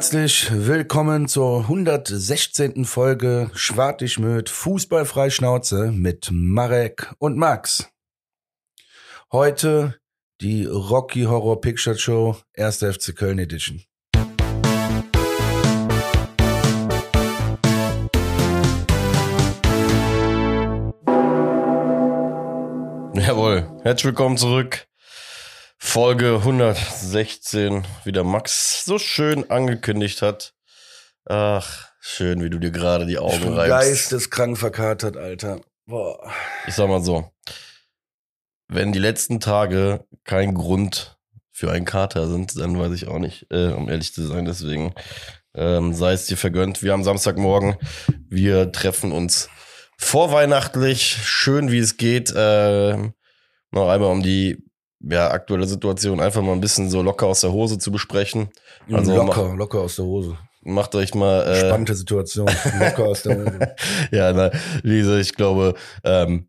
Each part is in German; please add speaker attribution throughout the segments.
Speaker 1: Herzlich willkommen zur 116. Folge Schwartig mit Fußballfrei mit Marek und Max. Heute die Rocky Horror Picture Show 1. FC Köln Edition.
Speaker 2: Jawohl, herzlich willkommen zurück. Folge 116, wie der Max so schön angekündigt hat. Ach, schön, wie du dir gerade die Augen
Speaker 1: Ich bin
Speaker 2: reibst.
Speaker 1: geisteskrank verkatert, Alter. Boah.
Speaker 2: Ich sag mal so, wenn die letzten Tage kein Grund für einen Kater sind, dann weiß ich auch nicht, äh, um ehrlich zu sein. Deswegen ähm, sei es dir vergönnt. Wir haben Samstagmorgen, wir treffen uns vorweihnachtlich, schön wie es geht. Äh, noch einmal um die ja, aktuelle Situation einfach mal ein bisschen so locker aus der Hose zu besprechen. Also
Speaker 1: locker, locker aus der Hose.
Speaker 2: Macht euch mal äh,
Speaker 1: Spannende Situation. Locker aus der Hose.
Speaker 2: ja, na, wie gesagt, ich glaube, ähm,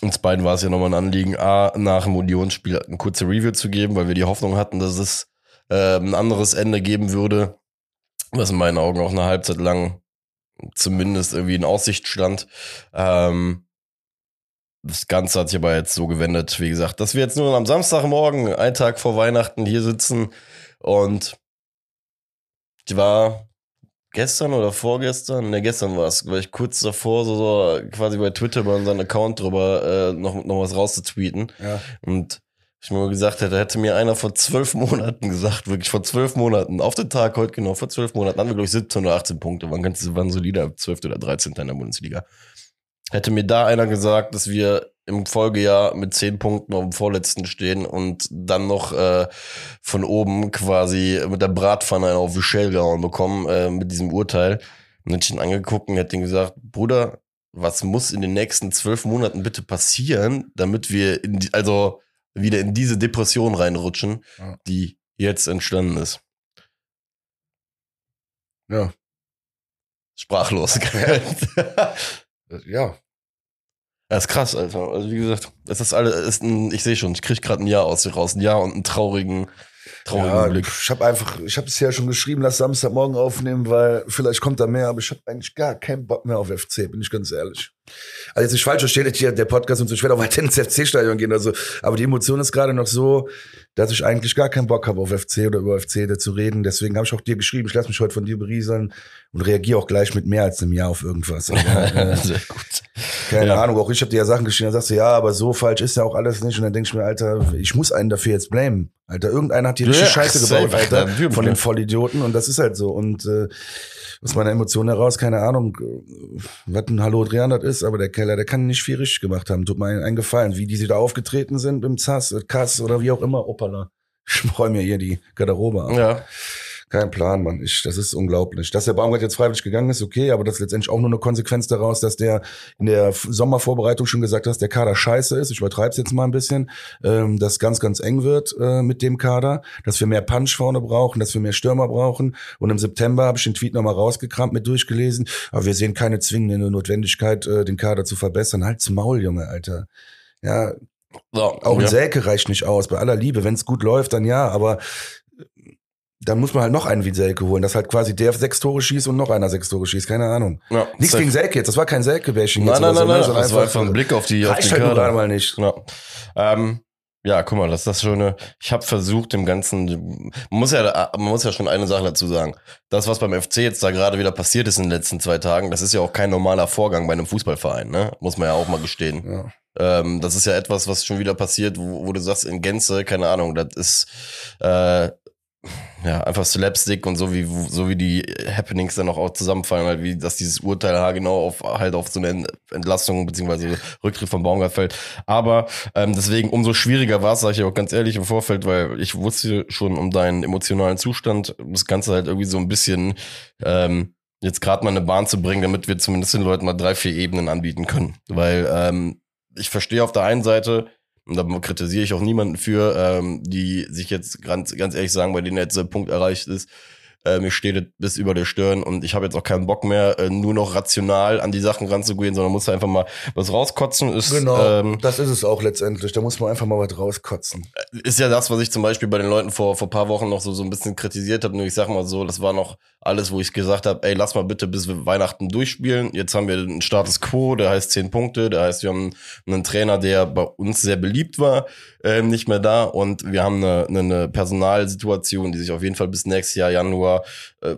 Speaker 2: uns beiden war es ja nochmal ein Anliegen, A, nach dem Unionsspiel eine kurze Review zu geben, weil wir die Hoffnung hatten, dass es äh, ein anderes Ende geben würde, was in meinen Augen auch eine Halbzeit lang zumindest irgendwie in Aussicht stand. Ähm, das Ganze hat sich aber jetzt so gewendet, wie gesagt, dass wir jetzt nur am Samstagmorgen, einen Tag vor Weihnachten, hier sitzen und ich war gestern oder vorgestern, ne, gestern war es, weil ich kurz davor so, so quasi bei Twitter bei unserem Account drüber äh, noch, noch was rauszutweeten.
Speaker 1: Ja.
Speaker 2: Und ich mir mal gesagt hätte, hätte mir einer vor zwölf Monaten gesagt, wirklich vor zwölf Monaten, auf den Tag heute genau, vor zwölf Monaten, haben wir, glaube ich, 17 oder 18 Punkte, waren ganz, waren solider 12. oder 13. in der Bundesliga. Hätte mir da einer gesagt, dass wir im Folgejahr mit zehn Punkten auf dem Vorletzten stehen und dann noch äh, von oben quasi mit der Bratpfanne auf die Shell gehauen bekommen äh, mit diesem Urteil. Und hätte ich ihn angeguckt und hätte ihm gesagt, Bruder, was muss in den nächsten zwölf Monaten bitte passieren, damit wir in die, also wieder in diese Depression reinrutschen,
Speaker 1: Ja.
Speaker 2: die jetzt entstanden ist.
Speaker 1: Ja.
Speaker 2: Sprachlos.
Speaker 1: Ja.
Speaker 2: Das ist krass, Alter. Also wie gesagt, das ist alles, ist ein, ich sehe schon, ich krieg gerade ein Jahr aus dir raus, ein Jahr und einen traurigen, traurigen
Speaker 1: Ja,
Speaker 2: Blick.
Speaker 1: ich habe einfach, ich habe es ja schon geschrieben, lass Samstagmorgen aufnehmen, weil vielleicht kommt da mehr, aber ich habe eigentlich gar keinen Bock mehr auf FC, bin ich ganz ehrlich. Also jetzt nicht falsch verstehen, der Podcast und so, ich werde auch weiter ins FC-Stadion gehen, also, aber die Emotion ist gerade noch so, dass ich eigentlich gar keinen Bock habe auf FC oder über FC da zu reden. Deswegen habe ich auch dir geschrieben, ich lasse mich heute von dir berieseln und reagiere auch gleich mit mehr als einem Jahr auf irgendwas. Aber, äh,
Speaker 2: Sehr gut.
Speaker 1: keine
Speaker 2: Ja.
Speaker 1: Ahnung, auch ich habe dir ja Sachen geschrieben, dann sagst du, ja, aber so falsch ist ja auch alles nicht. Und dann denk ich mir, Alter, ich muss einen dafür jetzt blamen. Alter, irgendeiner hat die richtig
Speaker 2: Ja,
Speaker 1: Scheiße gebaut, Alter, von den Vollidioten. Und das ist halt so. Und äh, aus meiner Emotion heraus, keine Ahnung, äh, was ein Hallo Adrian das ist, aber der Keller, der kann nicht viel richtig gemacht haben. Tut mir einen, einen Gefallen, wie die sie da aufgetreten sind im Zass, äh, Kass oder wie auch immer. Opala. Ich räume mir hier die Garderobe ab.
Speaker 2: Ja,
Speaker 1: Kein Plan, Mann. Ich, das ist unglaublich. Dass der Baumgart jetzt freiwillig gegangen ist, okay, aber das ist letztendlich auch nur eine Konsequenz daraus, dass der in der Sommervorbereitung schon gesagt hat, der Kader scheiße ist. Ich übertreibe es jetzt mal ein bisschen, ähm, dass ganz, ganz eng wird äh, mit dem Kader, dass wir mehr Punch vorne brauchen, dass wir mehr Stürmer brauchen. Und im September habe ich den Tweet nochmal rausgekramt, mit durchgelesen. Aber wir sehen keine zwingende Notwendigkeit, äh, den Kader zu verbessern. Halt's Maul, Junge, Alter. Ja,
Speaker 2: so,
Speaker 1: auch ein
Speaker 2: ja.
Speaker 1: Selke reicht nicht aus. Bei aller Liebe, wenn es gut läuft, dann ja, aber äh, dann muss man halt noch einen wie Selke holen, dass halt quasi der sechs Tore schießt und noch einer sechs Tore schießt. Keine Ahnung.
Speaker 2: Ja,
Speaker 1: Nichts gegen Selke jetzt, das war kein Selke-Bashing
Speaker 2: Nein, nein, nein,
Speaker 1: so,
Speaker 2: nein,
Speaker 1: ne,
Speaker 2: das war einfach ein Blick auf die, auf die
Speaker 1: halt nur
Speaker 2: Kader.
Speaker 1: gerade mal nicht.
Speaker 2: Ja. Ähm, ja, guck mal, das ist das Schöne. Ich habe versucht, dem Ganzen, man muss ja, man muss ja schon eine Sache dazu sagen. Das, was beim FC jetzt da gerade wieder passiert ist in den letzten zwei Tagen, das ist ja auch kein normaler Vorgang bei einem Fußballverein, ne? Muss man ja auch mal gestehen.
Speaker 1: Ja.
Speaker 2: Ähm, das ist ja etwas, was schon wieder passiert, wo, wo du sagst, in Gänze, keine Ahnung, das ist äh, ja einfach Slapstick und so wie so wie die Happenings dann auch, auch zusammenfallen, halt wie dass dieses Urteil haargenau auf halt auf so eine Entlastung beziehungsweise Rücktritt von Baumgart fällt. Aber ähm, deswegen umso schwieriger war es, sage ich auch ganz ehrlich im Vorfeld, weil ich wusste schon um deinen emotionalen Zustand, das Ganze halt irgendwie so ein bisschen ähm, jetzt gerade mal eine Bahn zu bringen, damit wir zumindest den Leuten mal drei, vier Ebenen anbieten können. Weil ähm, ich verstehe auf der einen Seite, und da kritisiere ich auch niemanden für, ähm, die sich jetzt ganz, ganz ehrlich sagen, bei denen jetzt der Punkt erreicht ist, Äh, mir steht bis über der Stirn und ich habe jetzt auch keinen Bock mehr, äh, nur noch rational an die Sachen ranzugehen, sondern muss einfach mal was rauskotzen. Ist,
Speaker 1: Genau,
Speaker 2: ähm,
Speaker 1: das ist es auch letztendlich. Da muss man einfach mal was rauskotzen.
Speaker 2: ist ja das, was ich zum Beispiel bei den Leuten vor vor paar Wochen noch so so ein bisschen kritisiert habe. Nur ich sag mal so, das war noch alles, wo ich gesagt habe, ey, lass mal bitte bis wir Weihnachten durchspielen. Jetzt haben wir einen Status Quo, der heißt zehn Punkte, der heißt, wir haben einen Trainer, der bei uns sehr beliebt war, ähm, nicht mehr da und wir haben eine, eine, eine Personalsituation, die sich auf jeden Fall bis nächstes Jahr Januar äh,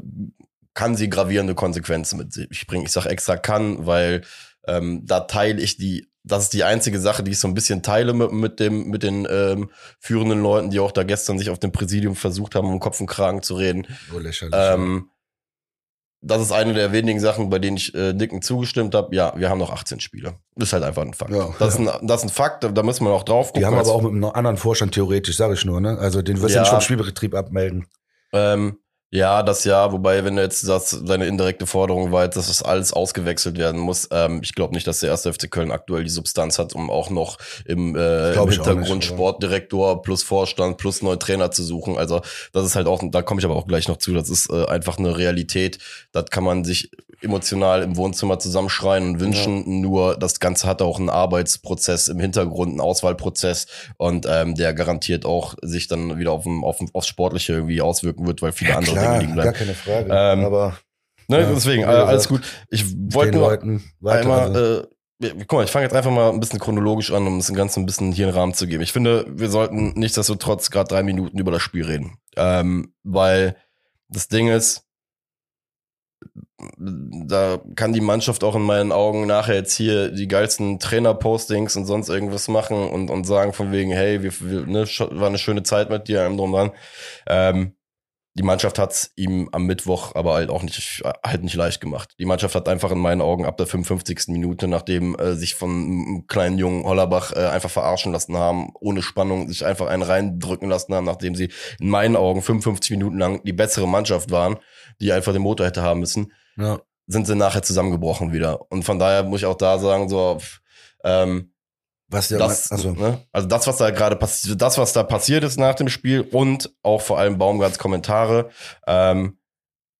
Speaker 2: kann sie gravierende Konsequenzen mit sich bringen. Ich sage extra kann, weil ähm, da teile ich die, das ist die einzige Sache, die ich so ein bisschen teile mit, mit dem, mit den ähm, führenden Leuten, die auch da gestern sich auf dem Präsidium versucht haben, um Kopf und Kragen zu reden.
Speaker 1: So lächerlich.
Speaker 2: Ähm, das ist eine der wenigen Sachen, bei denen ich äh, Dicken zugestimmt habe. Ja, wir haben noch 18 Spiele. Das ist halt einfach ein Fakt.
Speaker 1: Ja.
Speaker 2: das, ist ein, das ist ein Fakt, da- da müssen wir noch drauf gucken.
Speaker 1: die haben aber auch mit einem anderen Vorstand theoretisch, sage ich nur, ne? Also den wirst du
Speaker 2: Ja.
Speaker 1: nicht vom Spielbetrieb abmelden.
Speaker 2: Ähm, ja, das ja, wobei, wenn du jetzt sagst, deine indirekte Forderung war jetzt, dass das alles ausgewechselt werden muss, ähm, ich glaube nicht, dass der erste FC Köln aktuell die Substanz hat, um auch noch im, äh, im Hintergrund
Speaker 1: nicht,
Speaker 2: Sportdirektor plus Vorstand plus neuen Trainer zu suchen. Also das ist halt auch, da komme ich aber auch gleich noch zu, das ist äh, einfach eine Realität. Das kann man sich emotional im Wohnzimmer zusammenschreien und wünschen, nur das Ganze hat auch einen Arbeitsprozess im Hintergrund, einen Auswahlprozess und ähm, der garantiert auch sich dann wieder auf, dem, auf, dem, aufs Sportliche irgendwie auswirken wird, weil viele andere Dinge liegen
Speaker 1: gar
Speaker 2: bleiben.
Speaker 1: keine Frage.
Speaker 2: Ähm,
Speaker 1: aber
Speaker 2: Ne,
Speaker 1: Ja,
Speaker 2: deswegen, äh, alles gut. Ich wollte nur einmal,
Speaker 1: also.
Speaker 2: äh, ja, guck mal, ich fange jetzt einfach mal ein bisschen chronologisch an, um das Ganze ein bisschen hier einen Rahmen zu geben. Ich finde, wir sollten nichtsdestotrotz gerade drei Minuten über das Spiel reden. Ähm, weil das Ding ist, da kann die Mannschaft auch in meinen Augen nachher jetzt hier die geilsten Trainer-Postings und sonst irgendwas machen und, und sagen von wegen, hey, wir, wir, ne, war eine schöne Zeit mit dir, allem drum dran. Ähm, die Mannschaft hat's ihm am Mittwoch aber halt auch nicht, halt nicht leicht gemacht. Die Mannschaft hat einfach in meinen Augen ab der 55. Minute, nachdem äh, sich von einem kleinen jungen Hollerbach äh, einfach verarschen lassen haben, ohne Spannung, sich einfach einen reindrücken lassen haben, nachdem sie in meinen Augen 55 Minuten lang die bessere Mannschaft waren, die einfach den Motor hätte haben müssen,
Speaker 1: ja.
Speaker 2: sind sie nachher zusammengebrochen wieder. Und von daher muss ich auch da sagen, so, ähm,
Speaker 1: Was der
Speaker 2: das,
Speaker 1: also,
Speaker 2: ne? also das, was da gerade passiert, das, was da passiert ist nach dem Spiel und auch vor allem Baumgarts Kommentare, ähm,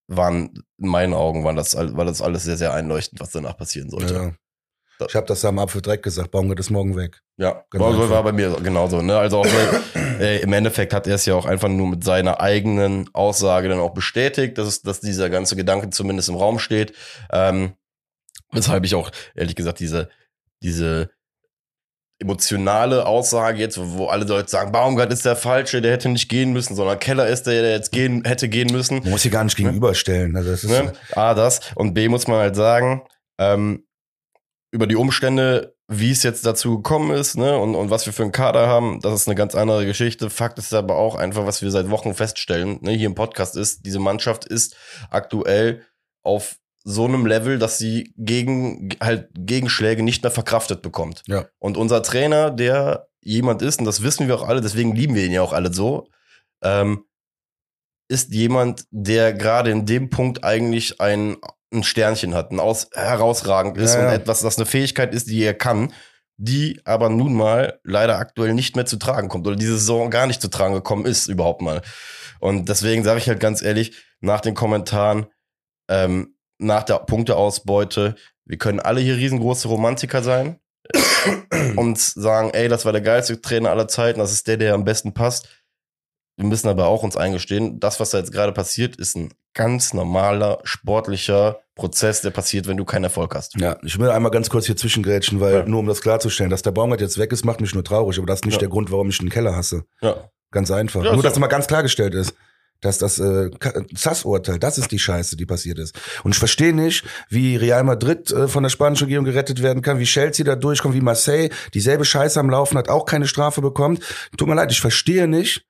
Speaker 2: waren in meinen Augen waren das, war das alles sehr, sehr einleuchtend, was danach passieren sollte.
Speaker 1: ja. Ich habe das am Apfel direkt gesagt, Baumgart ist morgen weg.
Speaker 2: Ja,
Speaker 1: Genau.
Speaker 2: war, war bei mir genauso. Ne? Also auch, weil, äh, im Endeffekt hat er es ja auch einfach nur mit seiner eigenen Aussage dann auch bestätigt, dass, es, dass dieser ganze Gedanke zumindest im Raum steht. Ähm, weshalb ich auch, ehrlich gesagt, diese, diese emotionale Aussage jetzt, wo alle Leute sagen, Baumgart ist der Falsche, der hätte nicht gehen müssen, sondern Keller ist der, der jetzt gehen, hätte gehen müssen.
Speaker 1: Man muss hier gar nicht gegenüberstellen. Also das ist
Speaker 2: Ne? A, das. Und B, muss man halt sagen, ähm, über die Umstände, wie es jetzt dazu gekommen ist, ne, und, und was wir für einen Kader haben, das ist eine ganz andere Geschichte. Fakt ist aber auch einfach, was wir seit Wochen feststellen, ne, hier im Podcast ist, diese Mannschaft ist aktuell auf so einem Level, dass sie gegen, halt Gegenschläge nicht mehr verkraftet bekommt.
Speaker 1: Ja.
Speaker 2: Und unser Trainer, der jemand ist, und das wissen wir auch alle, deswegen lieben wir ihn ja auch alle so, ähm, ist jemand, der gerade in dem Punkt eigentlich ein, ein Sternchen hat, ein aus, herausragend ist
Speaker 1: Ja,
Speaker 2: und
Speaker 1: ja.
Speaker 2: etwas, das eine Fähigkeit ist, die er kann, die aber nun mal leider aktuell nicht mehr zu tragen kommt oder diese Saison gar nicht zu tragen gekommen ist überhaupt mal. Und deswegen sage ich halt ganz ehrlich, nach den Kommentaren, ähm, nach der Punkteausbeute, wir können alle hier riesengroße Romantiker sein und sagen, ey, das war der geilste Trainer aller Zeiten, das ist der, der am besten passt. Wir müssen aber auch uns eingestehen, das, was da jetzt gerade passiert, ist ein ganz normaler, sportlicher Prozess, der passiert, wenn du keinen Erfolg hast.
Speaker 1: Ja, ich will einmal ganz kurz hier zwischengrätschen, weil
Speaker 2: Ja.
Speaker 1: nur um das klarzustellen, dass der Baumgart jetzt weg ist, macht mich nur traurig, aber das ist nicht
Speaker 2: Ja.
Speaker 1: der Grund, warum ich den Keller hasse.
Speaker 2: Ja.
Speaker 1: Ganz einfach.
Speaker 2: Ja,
Speaker 1: nur,
Speaker 2: ist
Speaker 1: dass das mal ganz klargestellt ist. Dass das äh, SAS-Urteil, das ist die Scheiße, die passiert ist. Und ich verstehe nicht, wie Real Madrid äh, von der spanischen Regierung gerettet werden kann, wie Chelsea da durchkommt, wie Marseille dieselbe Scheiße am Laufen hat, auch keine Strafe bekommt. Tut mir leid, ich verstehe nicht,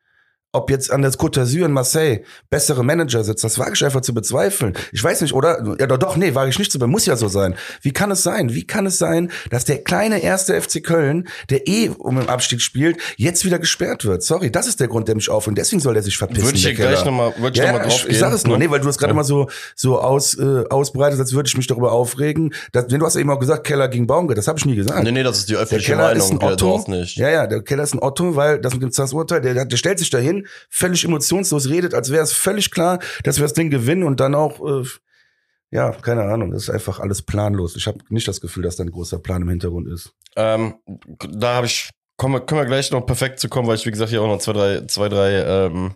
Speaker 1: ob jetzt an der Côte d'Azur in Marseille bessere Manager sitzen, das wage ich einfach zu bezweifeln. Ich weiß nicht, oder? Ja, doch, doch, nee, wage ich nicht zu bezweifeln. Muss ja so sein. Wie kann es sein? Wie kann es sein, dass der kleine erste FC Köln, der eh um den Abstieg spielt, jetzt wieder gesperrt wird? Sorry, das ist der Grund, der mich aufregt. Deswegen soll der sich verpissen.
Speaker 2: Würde ich
Speaker 1: der
Speaker 2: hier gleich nochmal würd ich
Speaker 1: Ja,
Speaker 2: noch mal
Speaker 1: ich, ich sag es nur,
Speaker 2: ne?
Speaker 1: nee, weil du das gerade
Speaker 2: Ja.
Speaker 1: mal so so aus äh, ausbreitest, als würde ich mich darüber aufregen. Das, denn du hast eben auch gesagt, Keller gegen Baumgart, das habe ich nie gesagt.
Speaker 2: Nee, nee, das ist die
Speaker 1: Der
Speaker 2: öffentliche
Speaker 1: Keller
Speaker 2: Meinung,
Speaker 1: ist ein Otto.
Speaker 2: draußen nicht.
Speaker 1: Ja, ja, der Keller ist ein Otto, weil das mit dem Zass-Urteil, der, der stellt sich dahin, Völlig emotionslos redet, als wäre es völlig klar, dass wir das Ding gewinnen und dann auch, äh, ja, keine Ahnung, das ist einfach alles planlos. Ich habe nicht das Gefühl, dass da ein großer Plan im Hintergrund ist.
Speaker 2: Ähm, da habe ich, kommen wir, können wir gleich noch perfekt zu kommen, weil ich, wie gesagt, hier auch noch zwei, drei, zwei, drei ähm,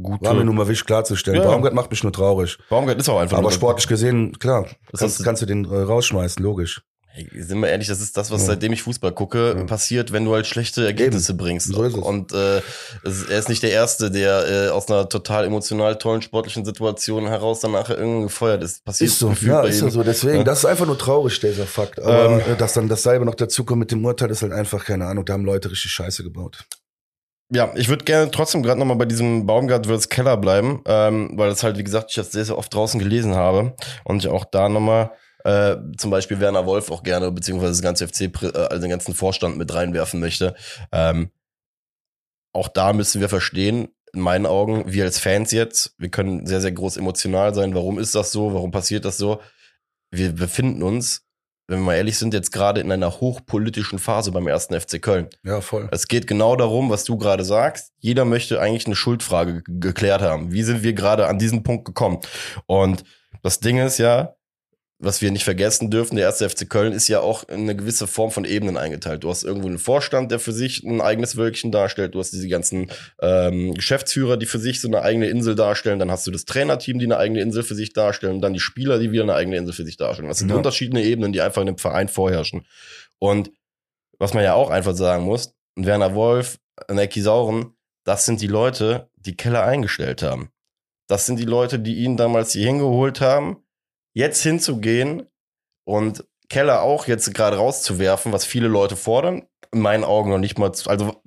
Speaker 2: gute.
Speaker 1: War mir nur mal wichtig klarzustellen.
Speaker 2: Ja.
Speaker 1: Baumgart macht mich nur traurig.
Speaker 2: Baumgart ist auch einfach
Speaker 1: Aber sportlich gesehen, klar,
Speaker 2: Das
Speaker 1: kannst, kannst du den äh, rausschmeißen, logisch.
Speaker 2: Hey, sind wir ehrlich, das ist das, was
Speaker 1: Ja.
Speaker 2: seitdem ich Fußball gucke,
Speaker 1: Ja.
Speaker 2: passiert, wenn du halt schlechte Ergebnisse bringst.
Speaker 1: So ist es.
Speaker 2: Und äh, er ist nicht der Erste, der äh, aus einer total emotional tollen sportlichen Situation heraus dann nachher irgendwie gefeuert ist. Passiert
Speaker 1: Ist so, ja, ist ja so. Deswegen,
Speaker 2: Ja.
Speaker 1: das ist einfach nur traurig, dieser Fakt. Aber
Speaker 2: Ähm.
Speaker 1: äh, dass dann dasselbe noch dazukommt mit dem Urteil, ist halt einfach, keine Ahnung, da haben Leute richtig Scheiße gebaut.
Speaker 2: Ja, ich würde gerne trotzdem gerade nochmal bei diesem Baumgart vs. Keller bleiben, ähm, weil das halt, wie gesagt, ich das sehr, sehr oft draußen gelesen habe und ich auch da nochmal äh, zum Beispiel Werner Wolf auch gerne, beziehungsweise das ganze FC, äh, also den ganzen Vorstand mit reinwerfen möchte. Ähm, auch da müssen wir verstehen, in meinen Augen, wir als Fans jetzt, wir können sehr, sehr groß emotional sein. Warum ist das so? Warum passiert das so? Wir befinden uns, wenn wir mal ehrlich sind, jetzt gerade in einer hochpolitischen Phase beim ersten FC Köln.
Speaker 1: Ja, voll.
Speaker 2: Es geht genau darum, was du gerade sagst. Jeder möchte eigentlich eine Schuldfrage ge- geklärt haben. Wie sind wir gerade an diesen Punkt gekommen? Und das Ding ist ja, was wir nicht vergessen dürfen, der erste FC Köln ist ja auch in eine gewisse Form von Ebenen eingeteilt. Du hast irgendwo einen Vorstand, der für sich ein eigenes Wölkchen darstellt. Du hast diese ganzen ähm, Geschäftsführer, die für sich so eine eigene Insel darstellen. Dann hast du das Trainerteam, die eine eigene Insel für sich darstellen. Und dann die Spieler, die wieder eine eigene Insel für sich darstellen. Das sind
Speaker 1: Ja.
Speaker 2: unterschiedliche Ebenen, die einfach in dem Verein vorherrschen. Und was man ja auch einfach sagen muss, Werner Wolf, ein Ecki Sauren, das sind die Leute, die Keller eingestellt haben. Das sind die Leute, die ihn damals hier hingeholt haben. Jetzt hinzugehen und Keller auch jetzt gerade rauszuwerfen, was viele Leute fordern, in meinen Augen noch nicht mal, zu- also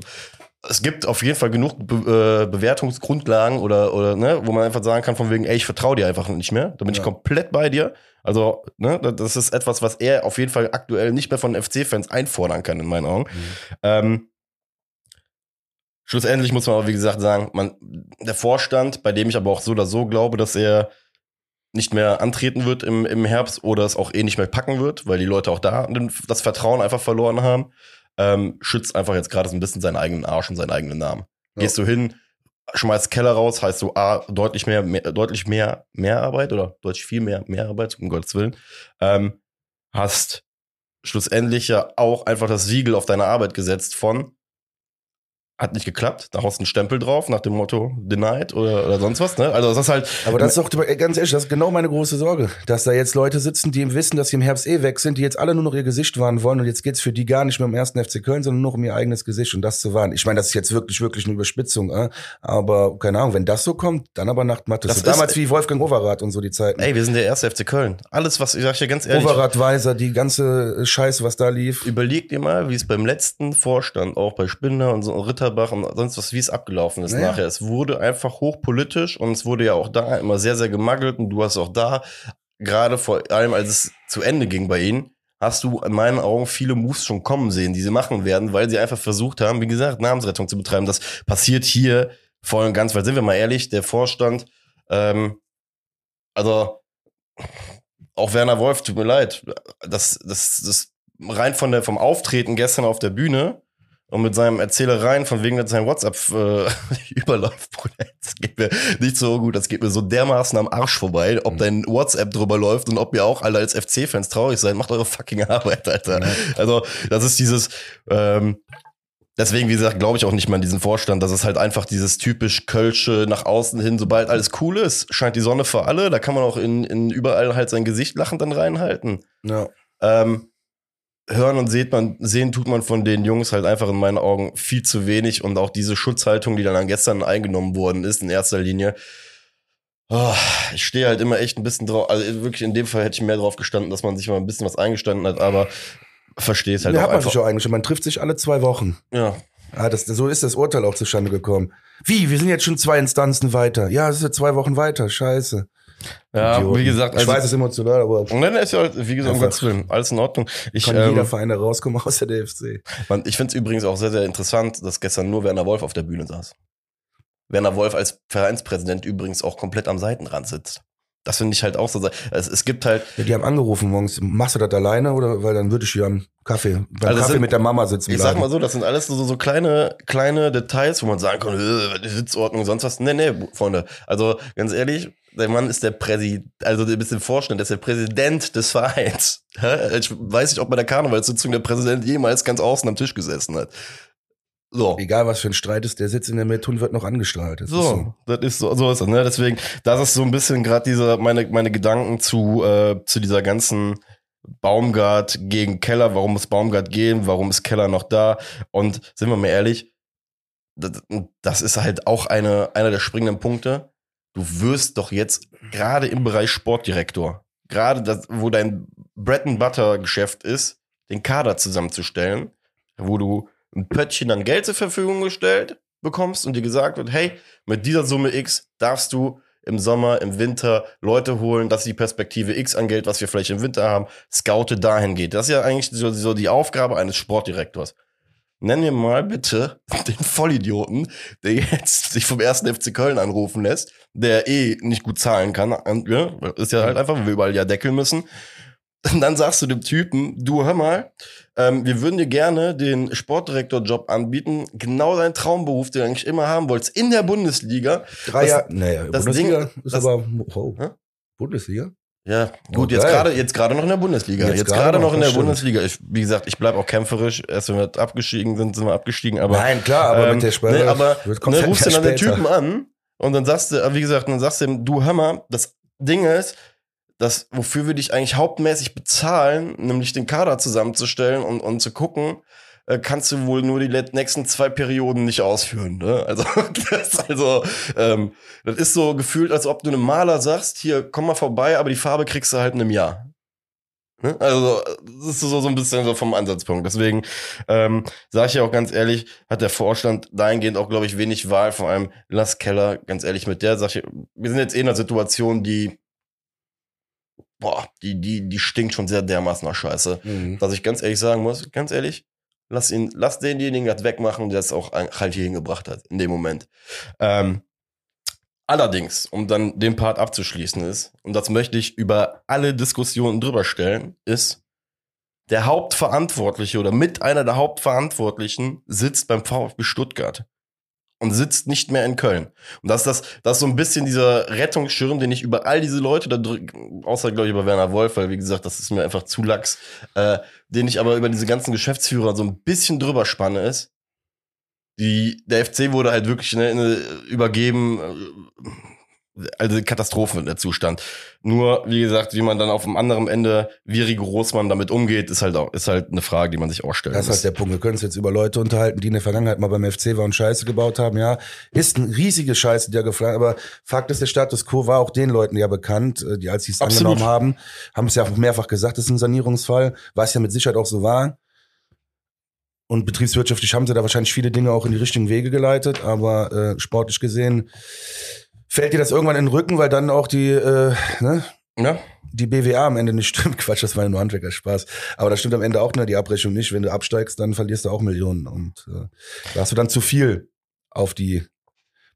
Speaker 2: es gibt auf jeden Fall genug Be äh, Bewertungsgrundlagen oder, oder ne, wo man einfach sagen kann, von wegen, ey, ich vertraue dir einfach nicht mehr. Da bin ich
Speaker 1: Ja.
Speaker 2: komplett bei dir. Also, ne, das ist etwas, was er auf jeden Fall aktuell nicht mehr von FC-Fans einfordern kann, in meinen Augen. Ähm, schlussendlich muss man aber, wie gesagt, sagen, man, der Vorstand, bei dem ich aber auch so oder so glaube, dass er nicht mehr antreten wird im, im Herbst oder es auch eh nicht mehr packen wird, weil die Leute auch da das Vertrauen einfach verloren haben, ähm, schützt einfach jetzt gerade so ein bisschen seinen eigenen Arsch und seinen eigenen Namen.
Speaker 1: Ja.
Speaker 2: Gehst du hin, schmeißt Keller raus, heißt du A, deutlich mehr, mehr, deutlich mehr, mehr Arbeit oder deutlich viel mehr, mehr Arbeit, um Gottes Willen, ähm, hast schlussendlich ja auch einfach das Siegel auf deine Arbeit gesetzt von hat nicht geklappt, da haust du einen Stempel drauf nach dem Motto denied oder, oder sonst was, ne? Also das ist halt
Speaker 1: Aber das ist doch, ganz ehrlich, das ist genau meine große Sorge, dass da jetzt Leute sitzen, die im Wissen, dass sie im Herbst eh weg sind, die jetzt alle nur noch ihr Gesicht wahren wollen und jetzt geht's für die gar nicht mehr um ersten FC Köln, sondern nur noch um ihr eigenes Gesicht und das zu wahren. Ich meine, das ist jetzt wirklich, wirklich eine Überspitzung, äh? aber keine Ahnung, wenn das so kommt, dann aber Nacht Mattes.
Speaker 2: Das
Speaker 1: So
Speaker 2: ist-
Speaker 1: damals wie Wolfgang Overath und so die Zeiten.
Speaker 2: Ey, wir sind der erste FC Köln. Alles, was ich sag dir ganz ehrlich,
Speaker 1: Overath, Weiser, die ganze Scheiße, was da lief.
Speaker 2: überleg dir mal, wie es beim letzten Vorstand, auch bei Spinner und so Ritterbach und sonst was, wie es abgelaufen ist
Speaker 1: Naja.
Speaker 2: nachher. Es wurde einfach hochpolitisch und es wurde ja auch da immer sehr, sehr gemagelt und du hast auch da, gerade vor allem, als es zu Ende ging bei ihnen, hast du in meinen Augen viele Moves schon kommen sehen, die sie machen werden, weil sie einfach versucht haben, wie gesagt, Namensrettung zu betreiben. Das passiert hier voll und ganz, weil sind wir mal ehrlich, der Vorstand, ähm, also auch Werner Wolf, tut mir leid, das, das, das rein von der, vom Auftreten gestern auf der Bühne und mit seinem Erzählereien von wegen, dass sein WhatsApp äh, überläuft, Bruder, das geht mir nicht so gut, das geht mir so dermaßen am Arsch vorbei, ob
Speaker 1: Mhm.
Speaker 2: dein WhatsApp drüber läuft und ob ihr auch alle als FC-Fans traurig seid, macht eure fucking Arbeit, Alter.
Speaker 1: Ja.
Speaker 2: Also, das ist dieses, ähm, Deswegen, wie gesagt, glaube ich auch nicht mal an diesen Vorstand. Das ist halt einfach dieses typisch Kölsche nach außen hin, sobald alles cool ist, scheint die Sonne für alle. Da kann man auch in, in überall halt sein Gesicht lachend dann reinhalten.
Speaker 1: Ja.
Speaker 2: Ähm, hören und sieht man, sehen tut man von den Jungs halt einfach in meinen Augen viel zu wenig und auch diese Schutzhaltung, die dann an gestern eingenommen worden ist, in erster Linie. Oh, ich stehe halt immer echt ein bisschen drauf, also wirklich in dem Fall hätte ich mehr drauf gestanden, dass man sich mal ein bisschen was eingestanden hat, aber verstehe es halt
Speaker 1: ja,
Speaker 2: auch
Speaker 1: hat man
Speaker 2: einfach.
Speaker 1: sich auch eigentlich. Man trifft sich alle zwei Wochen.
Speaker 2: Ja,
Speaker 1: Ah, das, so ist das Urteil auch zustande gekommen. Wie? Wir sind jetzt schon zwei Instanzen weiter. Ja, es ist jetzt zwei Wochen weiter. Scheiße.
Speaker 2: Ja
Speaker 1: Idioten.
Speaker 2: wie gesagt,
Speaker 1: ich
Speaker 2: also,
Speaker 1: weiß, es ist emotional, aber
Speaker 2: dann ist ja, wie gesagt, um. Gottes Willen, alles in Ordnung. Ich,
Speaker 1: kann
Speaker 2: ähm,
Speaker 1: jeder Verein da rauskommen außer der FC.
Speaker 2: Man, ich finde es übrigens auch sehr, sehr interessant, dass gestern nur Werner Wolf auf der Bühne saß. Werner Wolf als Vereinspräsident übrigens auch komplett am Seitenrand sitzt. Das finde ich halt auch so. Es, es gibt halt.
Speaker 1: Ja, die haben angerufen morgens. Machst du das alleine oder? Weil dann würde ich hier am Kaffee, beim
Speaker 2: Also
Speaker 1: Kaffee
Speaker 2: sind-
Speaker 1: mit der Mama sitzen
Speaker 2: Ich
Speaker 1: bleiben.
Speaker 2: sag mal so, das sind alles so, so kleine, kleine Details, wo man sagen kann, äh, die Sitzordnung, sonst was. Nee, nee, Freunde. Also ganz ehrlich, der Mann ist der Präsident, also ein bisschen Vorstand, der ist der Präsident des Vereins. Ich weiß nicht, ob bei der Karnevalssitzung der Präsident jemals ganz außen am Tisch gesessen hat. So.
Speaker 1: Egal was für ein Streit ist, der sitzt in der Mitte und wird noch angestrahlt. Das ist
Speaker 2: So, das ist so, so ist das, ne? Deswegen, das ist so ein bisschen gerade diese, meine, meine Gedanken zu, äh, zu dieser ganzen Baumgart gegen Keller, warum muss Baumgart gehen, warum ist Keller noch da? Und sind wir mal ehrlich, das, das ist halt auch eine, einer der springenden Punkte. Du wirst doch jetzt gerade im Bereich Sportdirektor, gerade das, wo dein Bread and Butter Geschäft ist, den Kader zusammenzustellen, wo du ein Pöttchen an Geld zur Verfügung gestellt bekommst und dir gesagt wird, hey, mit dieser Summe X darfst du im Sommer, im Winter Leute holen, dass die Perspektive X an Geld, was wir vielleicht im Winter haben, scoute dahin geht. Das ist ja eigentlich so, so die Aufgabe eines Sportdirektors. Nenn mir mal bitte den Vollidioten, der jetzt sich vom ersten FC Köln anrufen lässt, der eh nicht gut zahlen kann. Ja, ist ja halt einfach, weil wir überall ja deckeln müssen. Und dann sagst du dem Typen, du hör mal, ähm, wir würden dir gerne den Sportdirektorjob anbieten, genau deinen Traumberuf, den du eigentlich immer haben wolltest, in der Bundesliga.
Speaker 1: Drei Jahre. Naja,
Speaker 2: das
Speaker 1: Bundesliga
Speaker 2: Ding-
Speaker 1: ist
Speaker 2: das-
Speaker 1: aber. Oh,
Speaker 2: Hä?
Speaker 1: Bundesliga?
Speaker 2: Ja, gut,
Speaker 1: Oh,
Speaker 2: jetzt gerade jetzt gerade noch in der Bundesliga.
Speaker 1: Jetzt
Speaker 2: Jetzt,
Speaker 1: gerade noch,
Speaker 2: noch in der
Speaker 1: stimmt.
Speaker 2: Bundesliga. Ich, wie gesagt, ich bleib auch kämpferisch. Erst wenn wir abgestiegen sind, sind wir abgestiegen. Aber
Speaker 1: Nein, klar, aber
Speaker 2: ähm,
Speaker 1: mit der Sperre
Speaker 2: ne, aber ne, rufst du dann den. Typen an und dann sagst du, wie gesagt, dann sagst du ihm, du mal, das Ding ist, das, wofür wir dich eigentlich hauptmäßig bezahlen, nämlich den Kader zusammenzustellen und, und zu gucken, äh, kannst du wohl nur die nächsten zwei Perioden nicht ausführen. Ne? Also, das, ist also ähm, das ist so gefühlt, als ob du einem Maler sagst, hier, komm mal vorbei, aber die Farbe kriegst du halt in einem Jahr. Ne? Also, das ist so, so ein bisschen so vom Ansatzpunkt. Deswegen ähm, sage ich ja auch ganz ehrlich, hat der Vorstand dahingehend auch, glaube ich, wenig Wahl. Vor allem Lars Keller, ganz ehrlich, mit der Sache, wir sind jetzt eh in einer Situation, die, boah, die, die, die stinkt schon sehr dermaßen nach Scheiße.
Speaker 1: Mhm.
Speaker 2: Dass ich ganz ehrlich sagen muss, ganz ehrlich, lass ihn, lass denjenigen das wegmachen, der es auch halt hierhin gebracht hat, in dem Moment. Ähm, allerdings, um dann den Part abzuschließen ist, und das möchte ich über alle Diskussionen drüber stellen, ist, der Hauptverantwortliche oder mit einer der Hauptverantwortlichen sitzt beim VfB Stuttgart und sitzt nicht mehr in Köln. Und das ist das, das ist so ein bisschen dieser Rettungsschirm, den ich über all diese Leute da drücken, außer glaube ich über Werner Wolf, weil wie gesagt, das ist mir einfach zu lax, äh, den ich aber über diese ganzen Geschäftsführer so ein bisschen drüber spanne ist. Die, der FC wurde halt wirklich ne, übergeben, äh, also Katastrophe der Zustand. Nur, wie gesagt, wie man dann auf dem anderen Ende, wie rigoros man damit umgeht, ist halt auch, ist halt eine Frage, die man sich auch stellen
Speaker 1: Das ist
Speaker 2: muss.
Speaker 1: halt der Punkt. Wir können uns jetzt über Leute unterhalten, die in der Vergangenheit mal beim FC waren und Scheiße gebaut haben. Ja, ist eine riesige Scheiße, die da gefallen. Aber Fakt ist, der Status quo war auch den Leuten ja bekannt, äh, die als sie es
Speaker 2: Absolut.
Speaker 1: angenommen haben, haben es ja auch mehrfach gesagt, das ist ein Sanierungsfall, was ja mit Sicherheit auch so war. Und betriebswirtschaftlich haben sie da wahrscheinlich viele Dinge auch in die richtigen Wege geleitet, aber äh, sportlich gesehen fällt dir das irgendwann in den Rücken, weil dann auch die, äh, ne,
Speaker 2: Ja?
Speaker 1: die BWA am Ende nicht stimmt. Quatsch, das war ja nur Handwerker-Spaß. Aber das stimmt am Ende auch, ne, die Abrechnung nicht. Wenn du absteigst, dann verlierst du auch Millionen. Und äh, da hast du dann zu viel auf die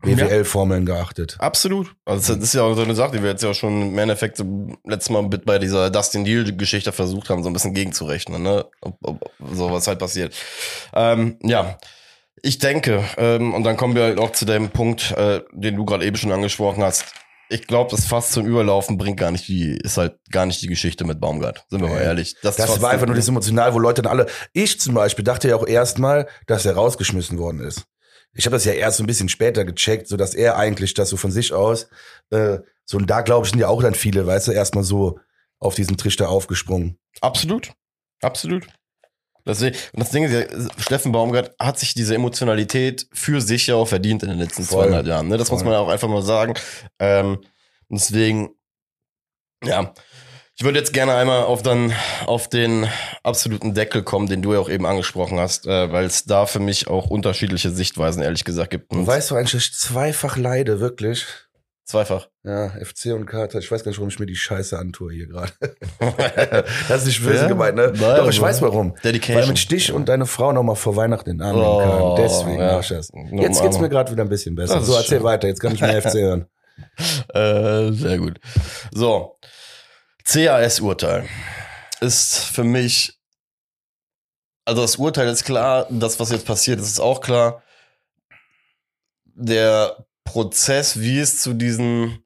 Speaker 1: BWL-Formeln geachtet.
Speaker 2: Absolut. Also das ist ja auch so eine Sache, die wir jetzt ja schon im Endeffekt letztes Mal mit bei dieser Dustin Deal-Geschichte versucht haben, so ein bisschen gegenzurechnen, ne? Ob, ob, so was halt passiert. Ähm, ja. Ich denke, ähm, und dann kommen wir halt auch zu dem Punkt, äh, den du gerade eben schon angesprochen hast. Ich glaube, das Fass zum Überlaufen bringt gar nicht die, ist halt gar nicht die Geschichte mit Baumgart. Sind wir mal ehrlich.
Speaker 1: Das
Speaker 2: Fass-
Speaker 1: war einfach nur das emotional, wo Leute dann alle. Ich zum Beispiel dachte ja auch erstmal, dass er rausgeschmissen worden ist. Ich habe das ja erst so ein bisschen später gecheckt, so dass er eigentlich das so von sich aus, äh, so und da glaube ich sind ja auch dann viele, weißt du, erstmal so auf diesen Trichter aufgesprungen.
Speaker 2: Absolut. Absolut. Deswegen, und das Ding ist ja, Steffen Baumgart hat sich diese Emotionalität für sich ja auch verdient in den letzten
Speaker 1: Voll.
Speaker 2: zweieinhalb Jahren. Ne? Das
Speaker 1: Voll.
Speaker 2: muss man ja auch einfach mal sagen. Ähm, deswegen, ja, ich würde jetzt gerne einmal auf dann auf den absoluten Deckel kommen, den du ja auch eben angesprochen hast, äh, weil es da für mich auch unterschiedliche Sichtweisen ehrlich gesagt gibt.
Speaker 1: Und weißt du ich zweifach leide, wirklich?
Speaker 2: Zweifach.
Speaker 1: Ja, FC und Kater. Ich weiß gar nicht, warum ich mir die Scheiße antue hier gerade. das ist nicht böse
Speaker 2: Ja?
Speaker 1: gemeint, ne?
Speaker 2: Nein,
Speaker 1: Doch, ich weiß warum.
Speaker 2: Dedication.
Speaker 1: Weil ich dich und deine Frau noch mal vor Weihnachten in den Arm
Speaker 2: Oh,
Speaker 1: nehmen kann. Deswegen
Speaker 2: ja.
Speaker 1: mach ich das. Jetzt geht's mir gerade wieder ein bisschen besser. So, erzähl
Speaker 2: schön.
Speaker 1: weiter. Jetzt kann ich mehr FC hören.
Speaker 2: äh, sehr gut. So. CAS-Urteil ist für mich, also das Urteil ist klar, das, was jetzt passiert, ist auch klar. Der Prozess, wie es zu diesem,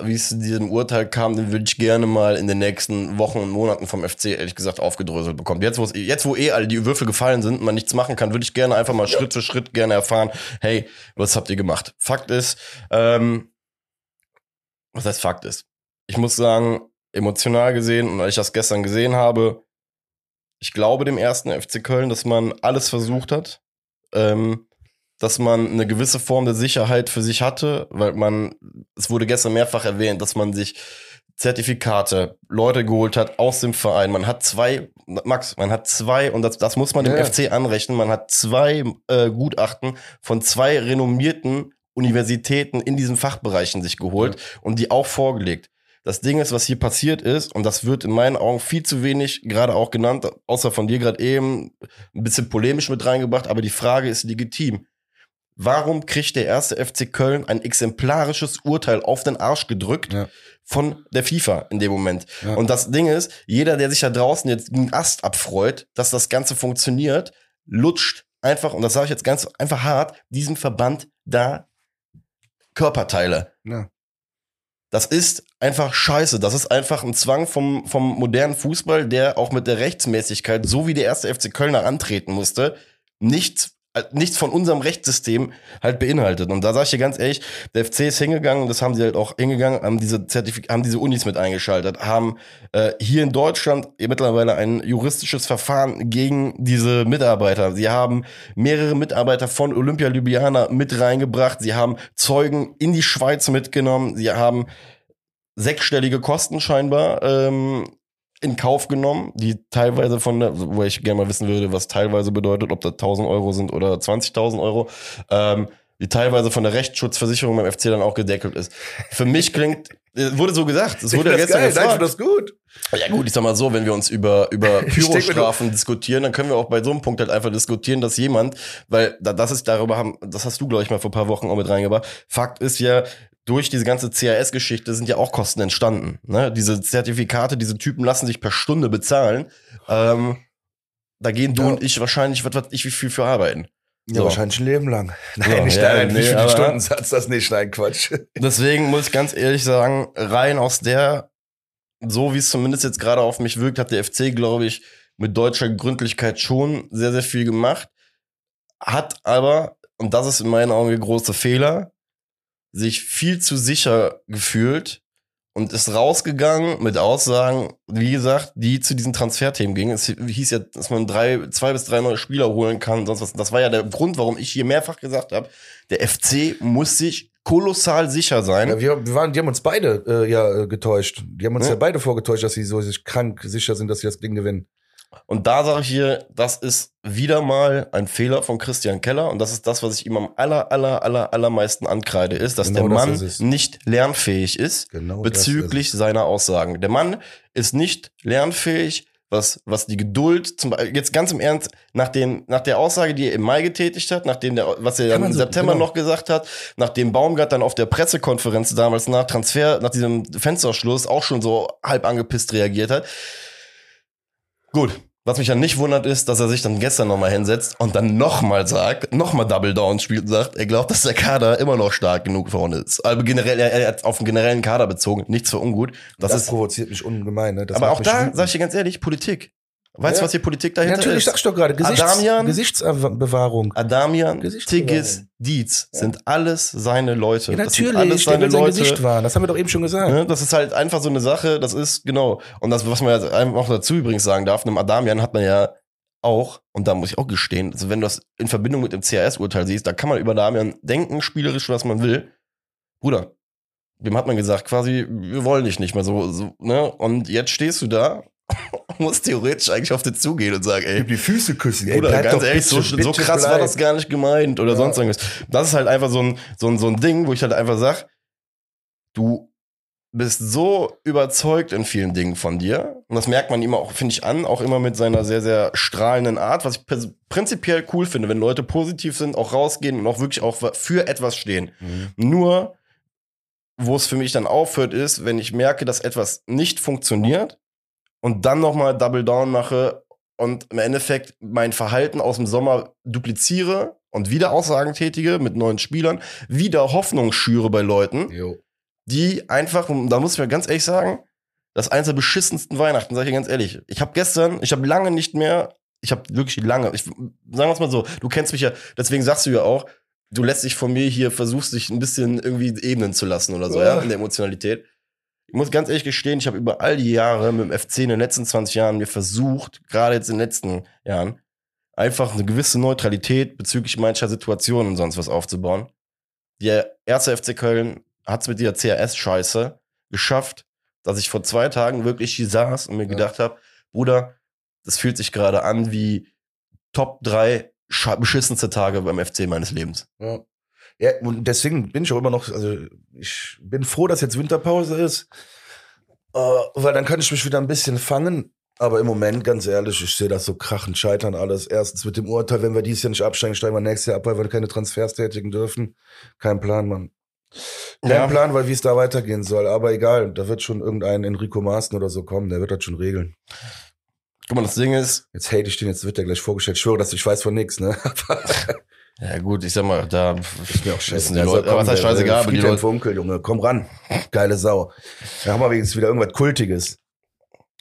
Speaker 2: wie es zu diesem Urteil kam, den würde ich gerne mal in den nächsten Wochen und Monaten vom FC ehrlich gesagt aufgedröselt bekommen. Jetzt, jetzt, wo eh alle die Würfel gefallen sind und man nichts machen kann, würde ich gerne einfach mal Schritt für Schritt gerne erfahren, hey, was habt ihr gemacht? Fakt ist, ähm, was heißt Fakt ist? Ich muss sagen, emotional gesehen, und weil ich das gestern gesehen habe, ich glaube dem ersten FC Köln, dass man alles versucht hat, ähm, dass man eine gewisse Form der Sicherheit für sich hatte, weil man, es wurde gestern mehrfach erwähnt, dass man sich Zertifikate, Leute geholt hat aus dem Verein. Man hat zwei, Max, man hat zwei, und das, das muss man dem
Speaker 1: Ja.
Speaker 2: FC anrechnen, man hat zwei äh, Gutachten von zwei renommierten Universitäten in diesen Fachbereichen sich geholt und die auch vorgelegt. Das Ding ist, was hier passiert ist, und das wird in meinen Augen viel zu wenig gerade auch genannt, außer von dir gerade eben ein bisschen polemisch mit reingebracht, aber die Frage ist legitim. Warum kriegt der erste FC Köln ein exemplarisches Urteil auf den Arsch gedrückt
Speaker 1: Ja.
Speaker 2: von der FIFA in dem Moment?
Speaker 1: Ja.
Speaker 2: Und das Ding ist, jeder, der sich da draußen jetzt einen Ast abfreut, dass das Ganze funktioniert, lutscht einfach, und das sage ich jetzt ganz einfach hart, diesem Verband da Körperteile.
Speaker 1: Ja.
Speaker 2: Das ist einfach scheiße. Das ist einfach ein Zwang vom, vom modernen Fußball, der auch mit der Rechtsmäßigkeit, so wie der erste FC Kölner antreten musste, nichts, nichts von unserem Rechtssystem halt beinhaltet. Und da sage ich dir ganz ehrlich, der FC ist hingegangen, das haben sie halt auch hingegangen, haben diese Zertifik haben diese Unis mit eingeschaltet, haben äh, hier in Deutschland mittlerweile ein juristisches Verfahren gegen diese Mitarbeiter. Sie haben mehrere Mitarbeiter von Olympia Ljubljana mit reingebracht. Sie haben Zeugen in die Schweiz mitgenommen. Sie haben sechsstellige Kosten scheinbar ähm, in Kauf genommen, die teilweise von der, wo ich gerne mal wissen würde, was teilweise bedeutet, ob das 1000 Euro sind oder 20.000 Euro, ähm, die teilweise von der Rechtsschutzversicherung beim FC dann auch gedeckelt ist. Für mich klingt, äh, wurde so gesagt, es wurde ja gestern
Speaker 1: geil,
Speaker 2: gefragt.
Speaker 1: das gut.
Speaker 2: Ja gut, ich sag mal so, wenn wir uns über, über Pyrostrafen diskutieren, dann können wir auch bei so einem Punkt halt einfach diskutieren, dass jemand, weil da, das ist darüber haben, das hast du, glaube ich, mal vor ein paar Wochen auch mit reingebracht. Fakt ist ja, durch diese ganze CAS-Geschichte sind ja auch Kosten entstanden. Ne? Diese Zertifikate, diese Typen lassen sich per Stunde bezahlen. Ähm, da gehen du
Speaker 1: Ja.
Speaker 2: und ich wahrscheinlich, was weiß ich, wie viel für arbeiten.
Speaker 1: Ja,
Speaker 2: So.
Speaker 1: wahrscheinlich ein Leben lang. Nein,
Speaker 2: Ja,
Speaker 1: nicht
Speaker 2: ja,
Speaker 1: nein,
Speaker 2: nee,
Speaker 1: den
Speaker 2: aber-
Speaker 1: Stundensatz, das nicht, nein, Quatsch.
Speaker 2: Deswegen muss ich ganz ehrlich sagen, rein aus der, so wie es zumindest jetzt gerade auf mich wirkt, hat der FC, glaube ich, mit deutscher Gründlichkeit schon sehr, sehr viel gemacht. Hat aber, und das ist in meinen Augen der große Fehler, sich viel zu sicher gefühlt und ist rausgegangen mit Aussagen, wie gesagt, die zu diesen Transferthemen gingen. Es hieß ja, dass man drei, zwei bis drei neue Spieler holen kann und sonst was. Das war ja der Grund, warum ich hier mehrfach gesagt habe, der FC muss sich kolossal sicher sein.
Speaker 1: Ja, wir, wir waren, die haben uns beide äh, ja getäuscht. Die haben uns
Speaker 2: Ja.
Speaker 1: ja. beide vorgetäuscht, dass sie so sich krank sicher sind, dass sie das Ding gewinnen.
Speaker 2: Und da sage ich hier, das ist wieder mal ein Fehler von Christian Keller. Und das ist das, was ich ihm am aller, aller, aller, allermeisten ankreide, ist, dass
Speaker 1: Genau
Speaker 2: der
Speaker 1: das
Speaker 2: Mann
Speaker 1: ist es.
Speaker 2: nicht lernfähig ist
Speaker 1: Genau. das
Speaker 2: bezüglich seiner Aussagen. Der Mann ist nicht lernfähig, was, was die Geduld, zum, Beispiel- jetzt ganz im Ernst, nach, den, nach der Aussage, die er im Mai getätigt hat, nachdem der, was er im
Speaker 1: so-
Speaker 2: September
Speaker 1: genau.
Speaker 2: noch gesagt hat, nachdem Baumgart dann auf der Pressekonferenz damals nach Transfer, nach diesem Fensterschluss auch schon so halb angepisst reagiert hat. Gut. Was mich dann nicht wundert, ist, dass er sich dann gestern nochmal hinsetzt und dann nochmal sagt, nochmal Double Down spielt und sagt, er glaubt, dass der Kader immer noch stark genug vorne ist. Also generell, er er hat auf den generellen Kader bezogen, nichts für ungut. Das,
Speaker 1: Das,
Speaker 2: ist,
Speaker 1: provoziert mich ungemein. Ne? Das
Speaker 2: aber auch da, sag ich dir ganz ehrlich, Politik. Weißt du,
Speaker 1: Ja.
Speaker 2: was die Politik
Speaker 1: ja,
Speaker 2: dahinter
Speaker 1: natürlich,
Speaker 2: ist?
Speaker 1: sag ich doch gerade. Gesichts,
Speaker 2: Adamian?
Speaker 1: Gesichtsbewahrung.
Speaker 2: Adamian. Tiggis, Dietz sind alles seine Leute.
Speaker 1: Ja,
Speaker 2: Das sind
Speaker 1: natürlich,
Speaker 2: alles seine
Speaker 1: will sein
Speaker 2: Leute.
Speaker 1: Gesicht wahren. Das haben wir doch eben schon gesagt.
Speaker 2: Ne? Das ist halt einfach so eine Sache, das ist genau. Und das, was man jetzt einfach dazu übrigens sagen darf, einem Adamian hat man ja auch, und da muss ich auch gestehen, also wenn du das in Verbindung mit dem CRS-Urteil siehst, da kann man über Adamian denken, spielerisch, was man will. Bruder, dem hat man gesagt, quasi, wir wollen dich nicht mehr so, so ne? Und jetzt stehst du da, musst theoretisch eigentlich auf den zugehen und sagen, ey,
Speaker 1: die Füße küssen.
Speaker 2: Bruder,
Speaker 1: bleib
Speaker 2: ganz ehrlich,
Speaker 1: bitte,
Speaker 2: so, so
Speaker 1: bitte
Speaker 2: krass war
Speaker 1: bleib.
Speaker 2: das gar nicht gemeint oder
Speaker 1: Ja.
Speaker 2: sonst irgendwas. Das ist halt einfach so ein, so, ein, so ein Ding, wo ich halt einfach sag, du bist so überzeugt in vielen Dingen von dir. Und das merkt man ihm auch, finde ich, an, auch immer mit seiner sehr, sehr strahlenden Art, was ich prinzipiell cool finde, wenn Leute positiv sind, auch rausgehen und auch wirklich auch für etwas stehen.
Speaker 1: Mhm.
Speaker 2: Nur wo es für mich dann aufhört, ist, wenn ich merke, dass etwas nicht funktioniert und dann nochmal Double Down mache und im Endeffekt mein Verhalten aus dem Sommer dupliziere und wieder Aussagen tätige mit neuen Spielern, wieder Hoffnung schüre bei Leuten,
Speaker 1: Jo.
Speaker 2: die einfach, und da muss ich mir ganz ehrlich sagen, das eins der beschissensten Weihnachten, sag ich dir ganz ehrlich. Ich habe gestern, ich habe lange nicht mehr, ich habe wirklich lange, ich, sagen wir es mal so, du kennst mich ja, deswegen sagst du ja auch, du lässt dich von mir hier, versuchst dich ein bisschen irgendwie ebnen zu lassen oder so, ja,
Speaker 1: Ja.
Speaker 2: in der Emotionalität. Ich muss ganz ehrlich gestehen, ich habe über all die Jahre mit dem FC in den letzten 20 Jahren mir versucht, gerade jetzt in den letzten Jahren, einfach eine gewisse Neutralität bezüglich mancher Situationen und sonst was aufzubauen. Der erste FC Köln hat es mit dieser CRS-Scheiße geschafft, dass ich vor zwei Tagen wirklich hier saß und mir
Speaker 1: Ja.
Speaker 2: gedacht habe, Bruder, das fühlt sich gerade an wie Top 3 scha- beschissenste Tage beim FC meines Lebens.
Speaker 1: Ja. Ja, und deswegen bin ich auch immer noch, also ich bin froh, dass jetzt Winterpause ist, äh, weil dann kann ich mich wieder ein bisschen fangen. Aber im Moment, ganz ehrlich, ich sehe das so krachend scheitern alles. Erstens mit dem Urteil, wenn wir dieses Jahr nicht absteigen, steigen wir nächstes Jahr ab, weil wir keine Transfers tätigen dürfen. Kein Plan, Mann. Kein
Speaker 2: Ja.
Speaker 1: Plan, weil wie es da weitergehen soll. Aber egal, da wird schon irgendein Enrico Maaßen oder so kommen, der wird das schon regeln.
Speaker 2: Guck mal, das Ding ist,
Speaker 1: Jetzt hate ich den, jetzt wird der gleich vorgestellt. Ich schwöre, dass ich weiß von nichts, ne?
Speaker 2: ja gut, ich sag mal, da
Speaker 1: Ist mir auch scheiße.
Speaker 2: die Leute, was heißt scheißegal, aber die Leute,
Speaker 1: Funkel, Junge, komm ran. Geile Sau. Da haben wir wenigstens wieder irgendwas Kultiges.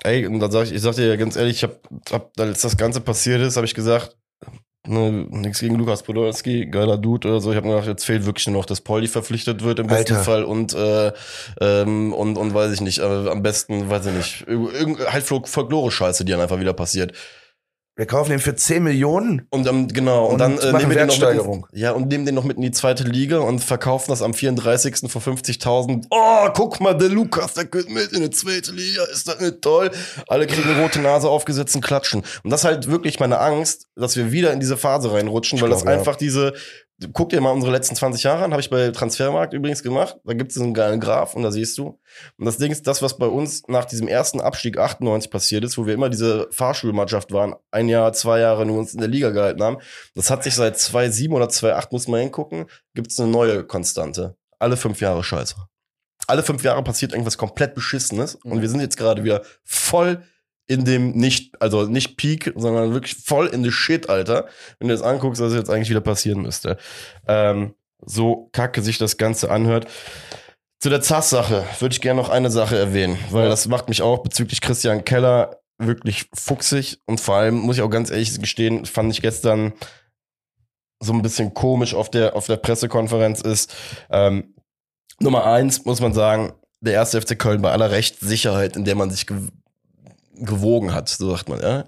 Speaker 2: Ey, und dann sag ich, ich sag dir ja ganz ehrlich, ich hab, hab als das Ganze passiert ist, habe ich gesagt, ne, nichts gegen Lukas Podolski, geiler Dude oder so. Ich habe gedacht, jetzt fehlt wirklich nur noch, dass Pauli verpflichtet wird im besten
Speaker 1: Alter.
Speaker 2: Fall und äh, ähm, und und weiß ich nicht, äh, am besten, weiß ich nicht, irgend halt Folk- Folklore-Scheiße, die dann einfach wieder passiert.
Speaker 1: Wir kaufen den für 10 Millionen.
Speaker 2: Und dann, genau, und,
Speaker 1: Und
Speaker 2: dann
Speaker 1: machen
Speaker 2: nehmen wir den noch mit in, ja, und nehmen den noch mit in die zweite Liga und verkaufen das am 34. für 50.000. Oh, guck mal, der Lukas, der geht mit in die zweite Liga, ist das nicht toll? Alle kriegen eine rote Nase aufgesetzt und klatschen. Und das ist halt wirklich meine Angst, dass wir wieder in diese Phase reinrutschen,
Speaker 1: Ich
Speaker 2: weil das
Speaker 1: glaub, ja.
Speaker 2: einfach diese, guck dir mal unsere letzten 20 Jahre an, habe ich bei Transfermarkt übrigens gemacht. Da gibt es einen geilen Graph und da siehst du. Und das Ding ist, das, was bei uns nach diesem ersten Abstieg 98 passiert ist, wo wir immer diese Fahrschulmannschaft waren, ein Jahr, zwei Jahre nur uns in der Liga gehalten haben, das hat sich seit 2007 oder 2008, muss man hingucken, gibt es eine neue Konstante. Alle fünf Jahre Scheiße. Alle fünf Jahre passiert irgendwas komplett Beschissenes und
Speaker 1: Mhm.
Speaker 2: wir sind jetzt gerade wieder voll in dem nicht, also nicht Peak, sondern wirklich voll in the Shit, Alter. Wenn du das anguckst, was jetzt eigentlich wieder passieren müsste. Ähm, so kacke sich das Ganze anhört. Zu der ZAS-Sache würde ich gerne noch eine Sache erwähnen, weil das macht mich auch bezüglich Christian Keller wirklich fuchsig und vor allem muss ich auch ganz ehrlich gestehen, fand ich gestern so ein bisschen komisch auf der, auf der Pressekonferenz ist. Ähm, Nummer eins muss man sagen, der erste FC Köln bei aller Rechtssicherheit, in der man sich gewogen hat, so sagt man, ja.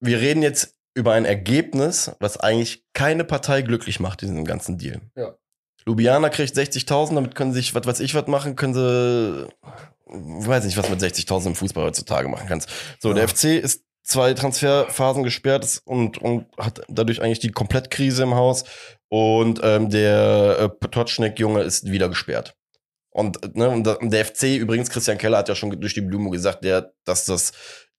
Speaker 2: Wir reden jetzt über ein Ergebnis, was eigentlich keine Partei glücklich macht in diesem ganzen Deal.
Speaker 1: Ja.
Speaker 2: Ljubljana kriegt 60.000, damit können sie sich, was weiß ich, was machen, können sie, weiß nicht, was mit 60.000 im Fußball heutzutage machen kannst. So,
Speaker 1: Ja.
Speaker 2: der FC ist zwei Transferphasen gesperrt und, und hat dadurch eigentlich die Komplettkrise im Haus. Und ähm, der äh, Potocznik-Junge ist wieder gesperrt. Und, ne, und der FC, übrigens, Christian Keller hat ja schon durch die Blume gesagt, der, dass das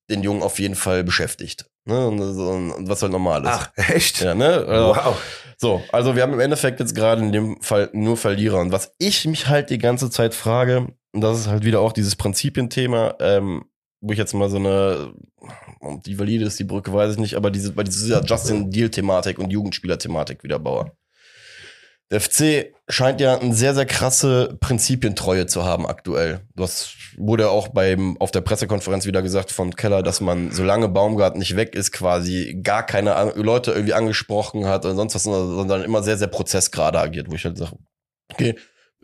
Speaker 2: den Jungen auf jeden Fall beschäftigt. Ne? Und, und was halt normal ist.
Speaker 1: Ach, echt?
Speaker 2: Ja, ne? Also,
Speaker 1: Wow.
Speaker 2: so, also wir haben im Endeffekt jetzt gerade in dem Fall nur Verlierer. Und was ich mich halt die ganze Zeit frage, und das ist halt wieder auch dieses Prinzipienthema, ähm, wo ich jetzt mal so eine, und die valide ist die Brücke, weiß ich nicht, aber diese, bei dieser Justin Deal-Thematik und Jugendspieler-Thematik wieder baue. Der FC scheint ja eine sehr, sehr krasse Prinzipientreue zu haben aktuell. Das wurde auch beim, auf der Pressekonferenz wieder gesagt von Keller, dass man, solange Baumgart nicht weg ist, quasi gar keine Leute irgendwie angesprochen hat oder sonst was, sondern immer sehr, sehr prozessgerade agiert, wo ich halt sage, okay,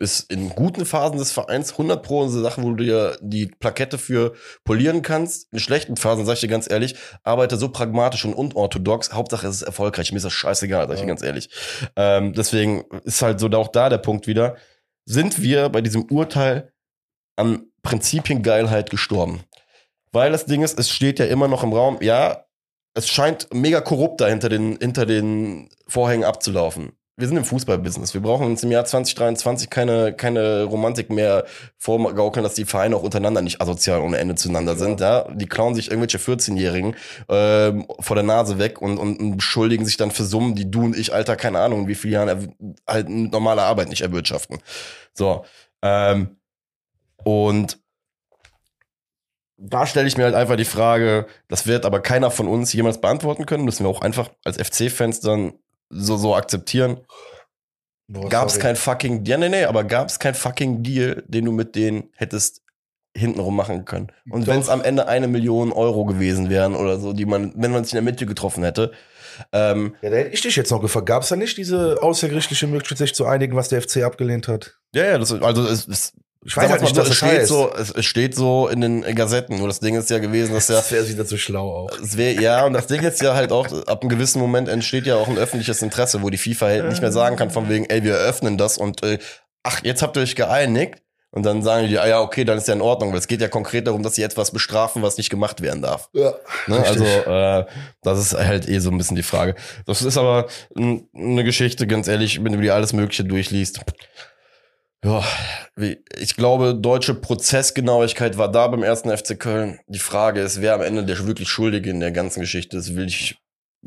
Speaker 2: ist in guten Phasen des Vereins 100 pro eine Sache, wo du dir die Plakette für polieren kannst. In schlechten Phasen, sag ich dir ganz ehrlich, arbeite so pragmatisch und unorthodox. Hauptsache es ist erfolgreich. Mir ist das scheißegal, sag ich dir
Speaker 1: Ja.
Speaker 2: ganz ehrlich. Ähm, deswegen ist halt so auch da der Punkt wieder. Sind wir bei diesem Urteil an Prinzipiengeilheit gestorben? Weil das Ding ist, es steht ja immer noch im Raum, ja, es scheint mega korrupt da hinter den, hinter den Vorhängen abzulaufen. Wir sind im Fußballbusiness. Wir brauchen uns im Jahr 2023 keine, keine Romantik mehr vorgaukeln, dass die Vereine auch untereinander nicht asozial ohne Ende zueinander sind. Ja? Die klauen sich irgendwelche 14-Jährigen ähm, vor der Nase weg und, und, und beschuldigen sich dann für Summen, die du und ich, Alter, keine Ahnung, in wie vielen Jahren halt normale Arbeit nicht erwirtschaften. So. Ähm, und da stelle ich mir halt einfach die Frage, das wird aber keiner von uns jemals beantworten können, müssen wir auch einfach als FC-Fans dann so, so akzeptieren. Gab es kein fucking, ja, nee, nee, aber gab es kein fucking Deal, den du mit denen hättest hintenrum machen können. Und wenn es am Ende eine Million Euro gewesen wären oder so, die man, wenn man sich in der Mitte getroffen hätte, ähm,
Speaker 1: Ja, da hätte ich dich jetzt noch gefragt. Gab es da nicht diese außergerichtliche Möglichkeit, sich zu einigen, was der FC abgelehnt hat?
Speaker 2: ja, ja, das, also es, es,
Speaker 1: Ich weiß halt nicht,
Speaker 2: so, es
Speaker 1: es
Speaker 2: steht
Speaker 1: heißt.
Speaker 2: so, es, es steht so in den Gazetten. Nur das Ding ist ja gewesen, dass ja
Speaker 1: Das wäre wieder zu schlau auch.
Speaker 2: Es wär, ja, und das Ding ist ja halt auch, ab einem gewissen Moment entsteht ja auch ein öffentliches Interesse, wo die FIFA halt nicht mehr sagen kann, von wegen, ey, wir eröffnen das und äh, ach, jetzt habt ihr euch geeinigt. Und dann sagen die, ah ja, okay, dann ist ja in Ordnung, weil es geht ja konkret darum, dass sie etwas bestrafen, was nicht gemacht werden darf.
Speaker 1: Ja,
Speaker 2: Ne? Also, äh, das ist halt eh so ein bisschen die Frage. Das ist aber eine Geschichte, ganz ehrlich, wenn du dir alles Mögliche durchliest. Ja, ich glaube, deutsche Prozessgenauigkeit war da beim ersten FC Köln. Die Frage ist, wer am Ende der wirklich Schuldige in der ganzen Geschichte ist, will ich,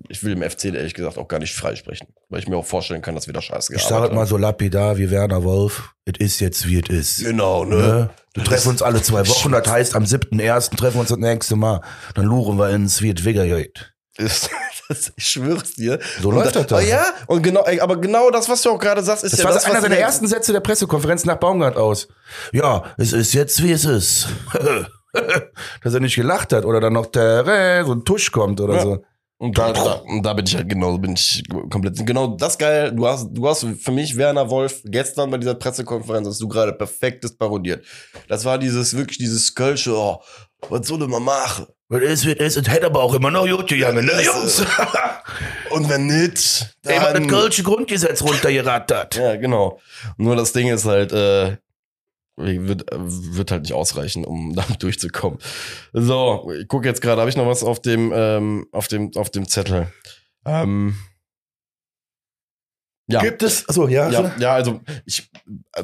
Speaker 2: ich will dem FC ehrlich gesagt auch gar nicht freisprechen. Weil ich mir auch vorstellen kann, dass wir da scheiße
Speaker 1: ich sage mal so lapidar wie Werner Wolf. Es ist jetzt, wie es ist.
Speaker 2: Genau, ne?
Speaker 1: Ne? Wir treffen uns alle zwei Wochen. Das heißt, am 7.1. treffen wir uns das nächste Mal. Dann luren wir ins, wie es wieder geht.
Speaker 2: Ist, das, ich schwör's dir.
Speaker 1: So
Speaker 2: Und
Speaker 1: läuft
Speaker 2: da,
Speaker 1: das dann.
Speaker 2: Ah, ja, und genau, ey, aber genau das, was du auch gerade sagst, ist
Speaker 1: Das
Speaker 2: ja
Speaker 1: war
Speaker 2: das,
Speaker 1: einer seiner ersten Sätze der Pressekonferenz nach Baumgart aus. Ja, es ist jetzt, wie es ist. Dass er nicht gelacht hat oder dann noch der, so ein Tusch kommt oder
Speaker 2: Ja.
Speaker 1: so.
Speaker 2: Und da, da, da bin ich halt genau, bin ich komplett, genau das geil. Du hast, du hast für mich Werner Wolf gestern bei dieser Pressekonferenz, hast du gerade perfektes parodiert. Das war dieses, wirklich dieses Kölsche, oh, was soll man machen?
Speaker 1: Es wie es. Es hätte aber auch immer noch gut gegangen, ne, Jungs?
Speaker 2: Und wenn nicht,
Speaker 1: Immer das
Speaker 2: dann,
Speaker 1: Kölsche Grundgesetz runtergerattert.
Speaker 2: ja, genau. Nur das Ding ist halt, äh, wird, wird halt nicht ausreichen, um damit durchzukommen. So, ich gucke jetzt gerade, habe ich noch was auf dem, ähm, auf dem, auf dem Zettel? Ähm, ja.
Speaker 1: Gibt es, achso, ja.
Speaker 2: Ja, ja, also ich,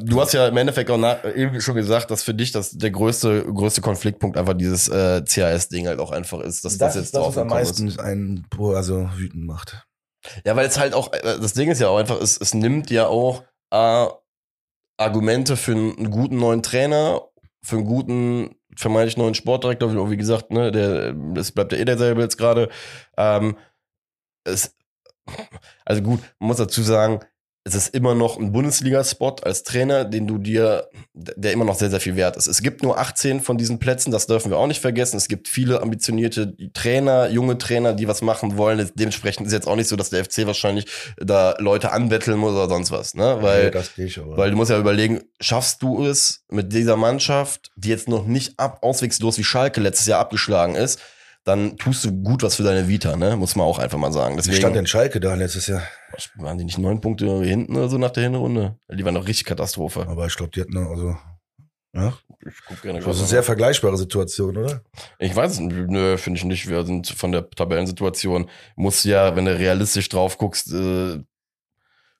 Speaker 2: du hast ja im Endeffekt auch nach, eben schon gesagt, dass für dich das der größte größte Konfliktpunkt einfach dieses äh, CAS-Ding halt auch einfach ist, dass das,
Speaker 1: das,
Speaker 2: jetzt
Speaker 1: ist das, was am meisten einen, also wütend macht.
Speaker 2: Ist. Ja, weil es halt auch, äh, das Ding ist ja auch einfach, es, es nimmt ja auch äh, Argumente für einen guten neuen Trainer, für einen guten vermeintlich neuen Sportdirektor, wie, wie gesagt, ne, der, es bleibt ja eh derselbe jetzt gerade. Ähm, es, also gut, man muss dazu sagen, es ist immer noch ein Bundesliga-Spot als Trainer, den du dir, der immer noch sehr, sehr viel wert ist. Es gibt nur 18 von diesen Plätzen, das dürfen wir auch nicht vergessen. Es gibt viele ambitionierte Trainer, junge Trainer, die was machen wollen. Dementsprechend ist jetzt auch nicht so, dass der FC wahrscheinlich da Leute anbetteln muss oder sonst was, ne? Weil,
Speaker 1: ich aber.
Speaker 2: weil du musst ja überlegen, schaffst du es mit dieser Mannschaft, die jetzt noch nicht ab, auswegslos wie Schalke letztes Jahr abgeschlagen ist, dann tust du gut was für deine Vita, ne? Muss man auch einfach mal sagen.
Speaker 1: Wie
Speaker 2: Deswegen
Speaker 1: stand denn Schalke da letztes Jahr?
Speaker 2: waren die nicht neun Punkte hinten oder so nach der Hinrunde? Die waren doch richtig Katastrophe.
Speaker 1: Aber ich glaube, die hatten also, ja,
Speaker 2: Ich guck gerne
Speaker 1: das ist eine sehr vergleichbare Situation, oder?
Speaker 2: Ich weiß es nö, finde ich nicht. Wir sind von der Tabellensituation, muss ja, wenn du realistisch drauf guckst, äh,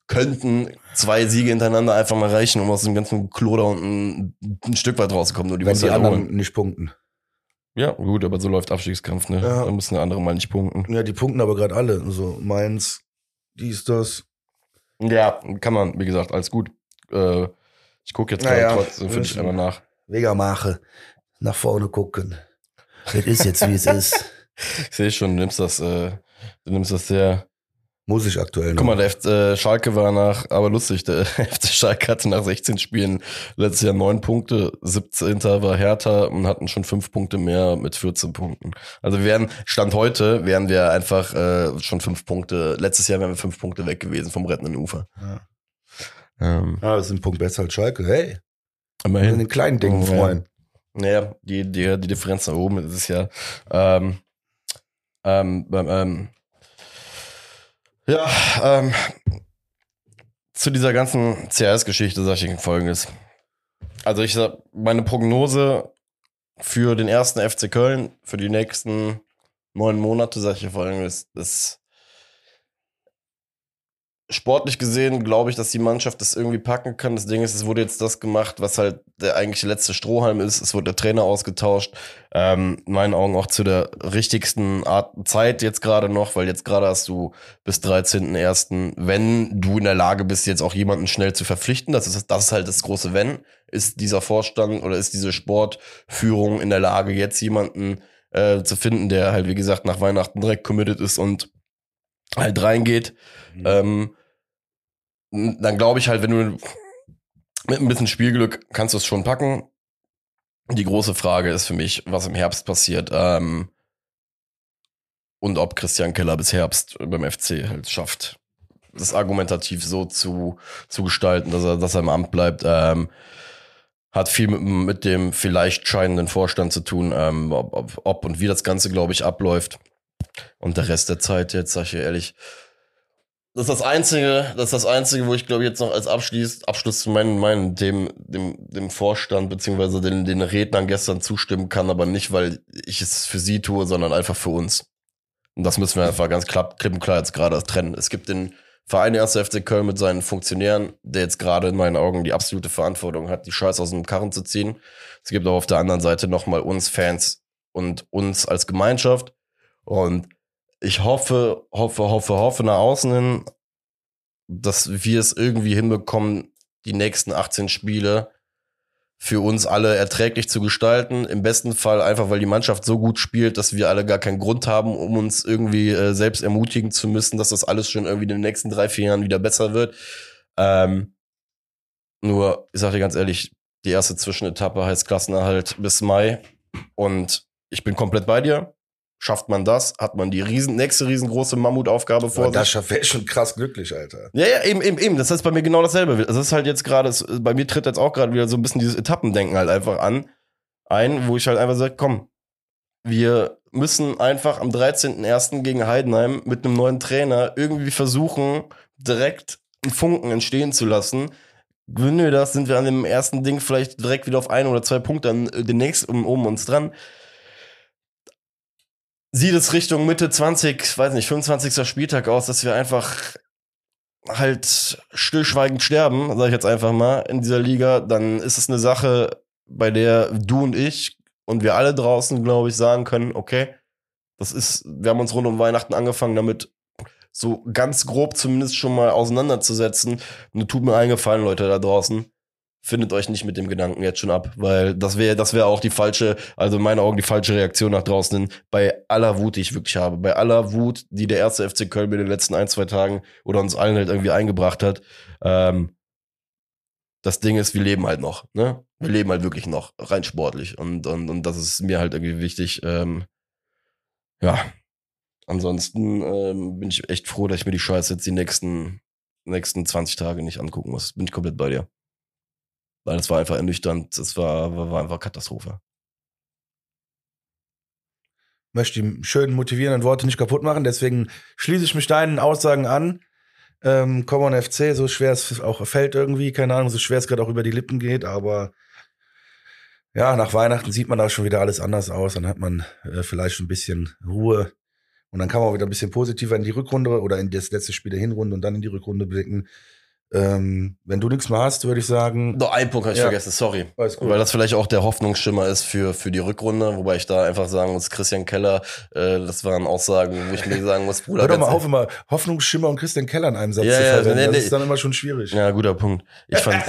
Speaker 2: könnten zwei Siege hintereinander einfach mal reichen, um aus dem ganzen Klo da unten ein Stück weit rauszukommen. Nur die
Speaker 1: Wenn die
Speaker 2: halt
Speaker 1: anderen
Speaker 2: holen.
Speaker 1: nicht punkten.
Speaker 2: Ja, gut, aber so läuft Abstiegskampf, ne?
Speaker 1: Ja.
Speaker 2: Da müssen die anderen mal nicht punkten.
Speaker 1: Ja, die punkten aber gerade alle. So, Mainz, dies, das.
Speaker 2: Ja, kann man, wie gesagt, alles gut. Äh, ich gucke jetzt
Speaker 1: Naja,
Speaker 2: gerade trotzdem für dich
Speaker 1: wissen.
Speaker 2: einmal nach.
Speaker 1: Wegamache. Nach vorne gucken. Es ist jetzt, wie es ist.
Speaker 2: Ich sehe schon, du nimmst das, äh, du nimmst das sehr
Speaker 1: Muss ich aktuell noch.
Speaker 2: Guck mal, der F äh, Schalke war nach, aber lustig, der FC Schalke hatte nach 16 Spielen letztes Jahr 9 Punkte, 17. war Hertha und hatten schon 5 Punkte mehr mit 14 Punkten. Also wir wären, Stand heute, wären wir einfach äh, schon 5 Punkte, letztes Jahr wären wir 5 Punkte weg gewesen vom rettenden Ufer.
Speaker 1: Ja.
Speaker 2: Ähm,
Speaker 1: Ah, das ist ein Punkt besser als Schalke. Hey, in
Speaker 2: immerhin.
Speaker 1: den kleinen Dingen
Speaker 2: Oh, ja.
Speaker 1: freuen.
Speaker 2: Naja, die, die, die Differenz nach oben ist ja, ähm, ähm, ähm, ja, ähm, zu dieser ganzen CRS-Geschichte sage ich folgendes. Also ich sag, meine Prognose für den ersten FC Köln, für die nächsten neun Monate, sage ich folgendes, ist, sportlich gesehen glaube ich, dass die Mannschaft das irgendwie packen kann. Das Ding ist, es wurde jetzt das gemacht, was halt der eigentliche letzte Strohhalm ist. Es wurde der Trainer ausgetauscht. Ähm, in meinen Augen auch zu der richtigsten Art Zeit jetzt gerade noch, weil jetzt gerade hast du bis 13.01., wenn du in der Lage bist, jetzt auch jemanden schnell zu verpflichten, das ist, das ist halt das große Wenn, ist dieser Vorstand oder ist diese Sportführung in der Lage, jetzt jemanden äh, zu finden, der halt, wie gesagt, nach Weihnachten direkt committed ist und halt reingeht. Mhm. Ähm, dann glaube ich halt, wenn du mit ein bisschen Spielglück kannst du es schon packen. Die große Frage ist für mich, was im Herbst passiert ähm, und ob Christian Keller bis Herbst beim FC halt schafft, das argumentativ so zu, zu gestalten, dass er, dass er im Amt bleibt. Ähm, hat viel mit, mit dem vielleicht scheinenden Vorstand zu tun, ähm, ob, ob, ob und wie das Ganze, glaube ich, abläuft. Und der Rest der Zeit, jetzt sage ich ehrlich, das ist das Einzige, das ist das Einzige, wo ich glaube jetzt noch als Abschluss, Abschluss zu meinen, meinen dem, dem, dem Vorstand beziehungsweise den, den Rednern gestern zustimmen kann, aber nicht, weil ich es für sie tue, sondern einfach für uns. Und das müssen wir einfach ganz klar, klipp und klar jetzt gerade trennen. Es gibt den Verein 1. FC Köln mit seinen Funktionären, der jetzt gerade in meinen Augen die absolute Verantwortung hat, die Scheiße aus dem Karren zu ziehen. Es gibt auch auf der anderen Seite nochmal uns Fans und uns als Gemeinschaft. Und ich hoffe, hoffe, hoffe, hoffe nach außen hin, dass wir es irgendwie hinbekommen, die nächsten 18 Spiele für uns alle erträglich zu gestalten. Im besten Fall einfach, weil die Mannschaft so gut spielt, dass wir alle gar keinen Grund haben, um uns irgendwie äh, selbst ermutigen zu müssen, dass das alles schon irgendwie in den nächsten drei, vier Jahren wieder besser wird. Ähm, nur, ich sage dir ganz ehrlich, die erste Zwischenetappe heißt Klassenerhalt bis Mai und ich bin komplett bei dir. Schafft man das, hat man die riesen, nächste riesengroße Mammutaufgabe vor
Speaker 1: sich. Das schafft wäre schon krass glücklich, Alter.
Speaker 2: Ja, ja, eben, eben, eben. Das ist bei mir genau dasselbe. Das ist halt jetzt gerade, bei mir tritt jetzt auch gerade wieder so ein bisschen dieses Etappendenken halt einfach an. Ein, wo ich halt einfach sage, komm, wir müssen einfach am 13.01. gegen Heidenheim mit einem neuen Trainer irgendwie versuchen, direkt einen Funken entstehen zu lassen. Gewinnen wir das, sind wir an dem ersten Ding vielleicht direkt wieder auf ein oder zwei Punkte dann äh, demnächst um, um uns dran sieht es Richtung Mitte 20, weiß nicht, 25. Spieltag aus, dass wir einfach halt stillschweigend sterben, sage ich jetzt einfach mal, in dieser Liga, dann ist es eine Sache, bei der du und ich und wir alle draußen, glaube ich, sagen können, okay, das ist, wir haben uns rund um Weihnachten angefangen, damit so ganz grob zumindest schon mal auseinanderzusetzen. Und tut mir eingefallen, Leute da draußen findet euch nicht mit dem Gedanken jetzt schon ab, weil das wäre das wäre auch die falsche, also in meinen Augen die falsche Reaktion nach draußen hin, bei aller Wut, die ich wirklich habe, bei aller Wut, die der erste FC Köln mir in den letzten ein, zwei Tagen oder uns allen halt irgendwie eingebracht hat. Ähm, das Ding ist, wir leben halt noch, ne? Wir leben halt wirklich noch, rein sportlich. Und, und, und das ist mir halt irgendwie wichtig. Ähm, ja. Ansonsten ähm, bin ich echt froh, dass ich mir die Scheiße jetzt die nächsten, nächsten 20 Tage nicht angucken muss. Bin ich komplett bei dir. Weil es war einfach ernüchternd, es war, war einfach Katastrophe.
Speaker 1: Möchte die schönen, motivierenden Worte nicht kaputt machen, deswegen schließe ich mich deinen Aussagen an. Ähm, Common FC, so schwer es auch fällt irgendwie, keine Ahnung, so schwer es gerade auch über die Lippen geht, aber ja, nach Weihnachten sieht man da schon wieder alles anders aus. Dann hat man äh, vielleicht ein bisschen Ruhe und dann kann man auch wieder ein bisschen positiver in die Rückrunde oder in das letzte Spiel der Hinrunde und dann in die Rückrunde blicken. Ähm, wenn du nichts mehr hast, würde ich sagen.
Speaker 2: Noch ein Punkt habe ich ja. vergessen, sorry. Weil das vielleicht auch der Hoffnungsschimmer ist für, für die Rückrunde, wobei ich da einfach sagen muss, Christian Keller, äh, das waren Aussagen, wo ich mir sagen muss,
Speaker 1: Bruder. Hör doch mal auf, immer Hoffnungsschimmer und Christian Keller in einem Satz ja, zu verwenden. Ja, nee, das nee. ist dann immer schon schwierig.
Speaker 2: Ja, guter Punkt. Ich fand.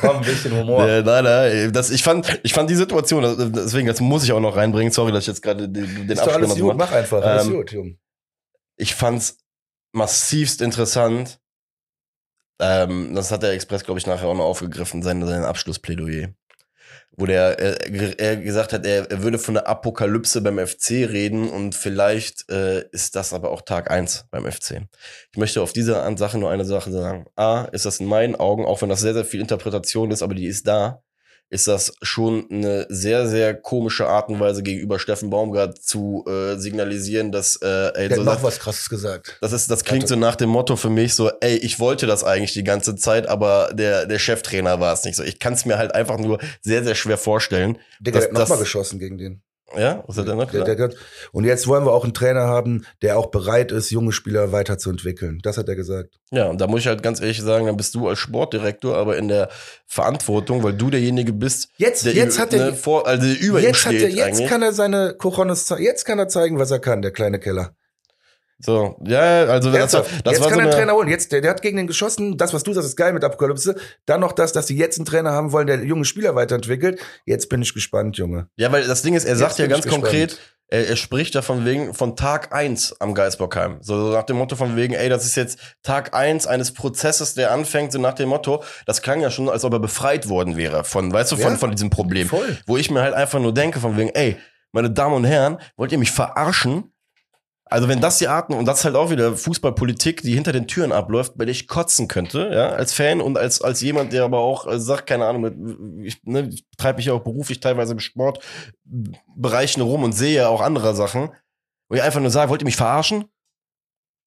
Speaker 1: Komm, ein bisschen Humor.
Speaker 2: Äh, nein, nein, das, ich fand, ich fand die Situation, deswegen, das muss ich auch noch reinbringen. Sorry, dass ich jetzt gerade den, den
Speaker 1: alles gut, mach einfach, alles ähm, gut, Junge.
Speaker 2: Ich fand's massivst interessant, ähm, das hat der Express, glaube ich, nachher auch noch aufgegriffen, sein, sein Abschlussplädoyer. Wo der er, er gesagt hat, er, er würde von der Apokalypse beim FC reden und vielleicht äh, ist das aber auch Tag eins beim FC. Ich möchte auf diese Sache nur eine Sache sagen. A, ist das in meinen Augen, auch wenn das sehr, sehr viel Interpretation ist, aber die ist da, ist das schon eine sehr, sehr komische Art und Weise gegenüber Steffen Baumgart zu äh, signalisieren, dass äh,
Speaker 1: ey,
Speaker 2: Der
Speaker 1: so, noch was krasses gesagt.
Speaker 2: Das ist, das klingt so nach dem Motto für mich so, ey, ich wollte das eigentlich die ganze Zeit, aber der, der Cheftrainer war es nicht so. Ich kann es mir halt einfach nur sehr, sehr schwer vorstellen.
Speaker 1: Digga, der hat nochmal geschossen gegen den.
Speaker 2: Ja, was hat er noch
Speaker 1: Der,
Speaker 2: gesagt?
Speaker 1: der, und jetzt wollen wir auch einen Trainer haben, der auch bereit ist, junge Spieler weiterzuentwickeln. Das hat er gesagt.
Speaker 2: Ja, und da muss ich halt ganz ehrlich sagen, dann bist du als Sportdirektor aber in der Verantwortung, weil du derjenige bist,
Speaker 1: Jetzt,
Speaker 2: der
Speaker 1: jetzt hat er,
Speaker 2: ne, vor, also der über ihm
Speaker 1: jetzt hat
Speaker 2: steht
Speaker 1: er, jetzt
Speaker 2: eigentlich.
Speaker 1: kann er seine zeigen. Jetzt kann er zeigen, was er kann, der kleine Keller.
Speaker 2: So, ja, also das,
Speaker 1: Ernsthaft,
Speaker 2: das
Speaker 1: jetzt
Speaker 2: war
Speaker 1: kann
Speaker 2: so eine,
Speaker 1: Trainer holen. Jetzt, der, der hat gegen den geschossen. Das, was du sagst, ist geil mit Apokalypse. Dann noch das, dass sie jetzt einen Trainer haben wollen, der junge Spieler weiterentwickelt. Jetzt bin ich gespannt, Junge.
Speaker 2: Ja, weil das Ding ist, er
Speaker 1: Jetzt
Speaker 2: sagt ja ganz konkret, er, er spricht ja von wegen von Tag eins am Geisbockheim. So, so nach dem Motto von wegen, ey, das ist jetzt Tag eins eines Prozesses, der anfängt, so nach dem Motto, das klang ja schon, als ob er befreit worden wäre von, weißt du, von,
Speaker 1: Ja,
Speaker 2: von diesem Problem.
Speaker 1: voll.
Speaker 2: Wo ich mir halt einfach nur denke von wegen, ey, meine Damen und Herren, wollt ihr mich verarschen? Also wenn das die Arten, und das ist halt auch wieder Fußballpolitik, die hinter den Türen abläuft, bei der ich kotzen könnte, ja, als Fan und als, als jemand, der aber auch äh, sagt, keine Ahnung, ich, ne, treibe mich ja auch beruflich teilweise im Sportbereichen rum und sehe ja auch andere Sachen, wo ich einfach nur sage, wollt ihr mich verarschen?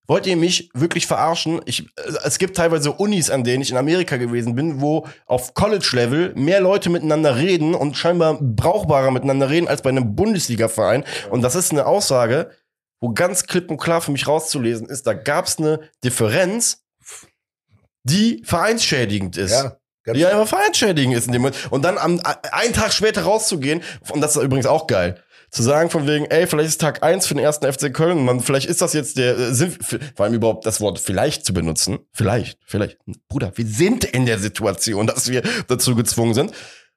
Speaker 2: Wollt ihr mich wirklich verarschen? Ich, äh, es gibt teilweise Unis, an denen ich in Amerika gewesen bin, wo auf College-Level mehr Leute miteinander reden und scheinbar brauchbarer miteinander reden als bei einem Bundesliga-Verein. Und das ist eine Aussage, wo ganz klipp und klar für mich rauszulesen ist, da gab es eine Differenz, die vereinsschädigend ist.
Speaker 1: Ja, ganz
Speaker 2: Die einfach vereinsschädigend ist in dem Moment. Und dann am, einen Tag später rauszugehen, und das ist übrigens auch geil, zu sagen von wegen, ey, vielleicht ist Tag eins für den ersten FC Köln, man, vielleicht ist das jetzt der äh, Sinn, f- vor allem überhaupt das Wort vielleicht zu benutzen. Vielleicht, vielleicht. Bruder, wir sind in der Situation, dass wir dazu gezwungen sind.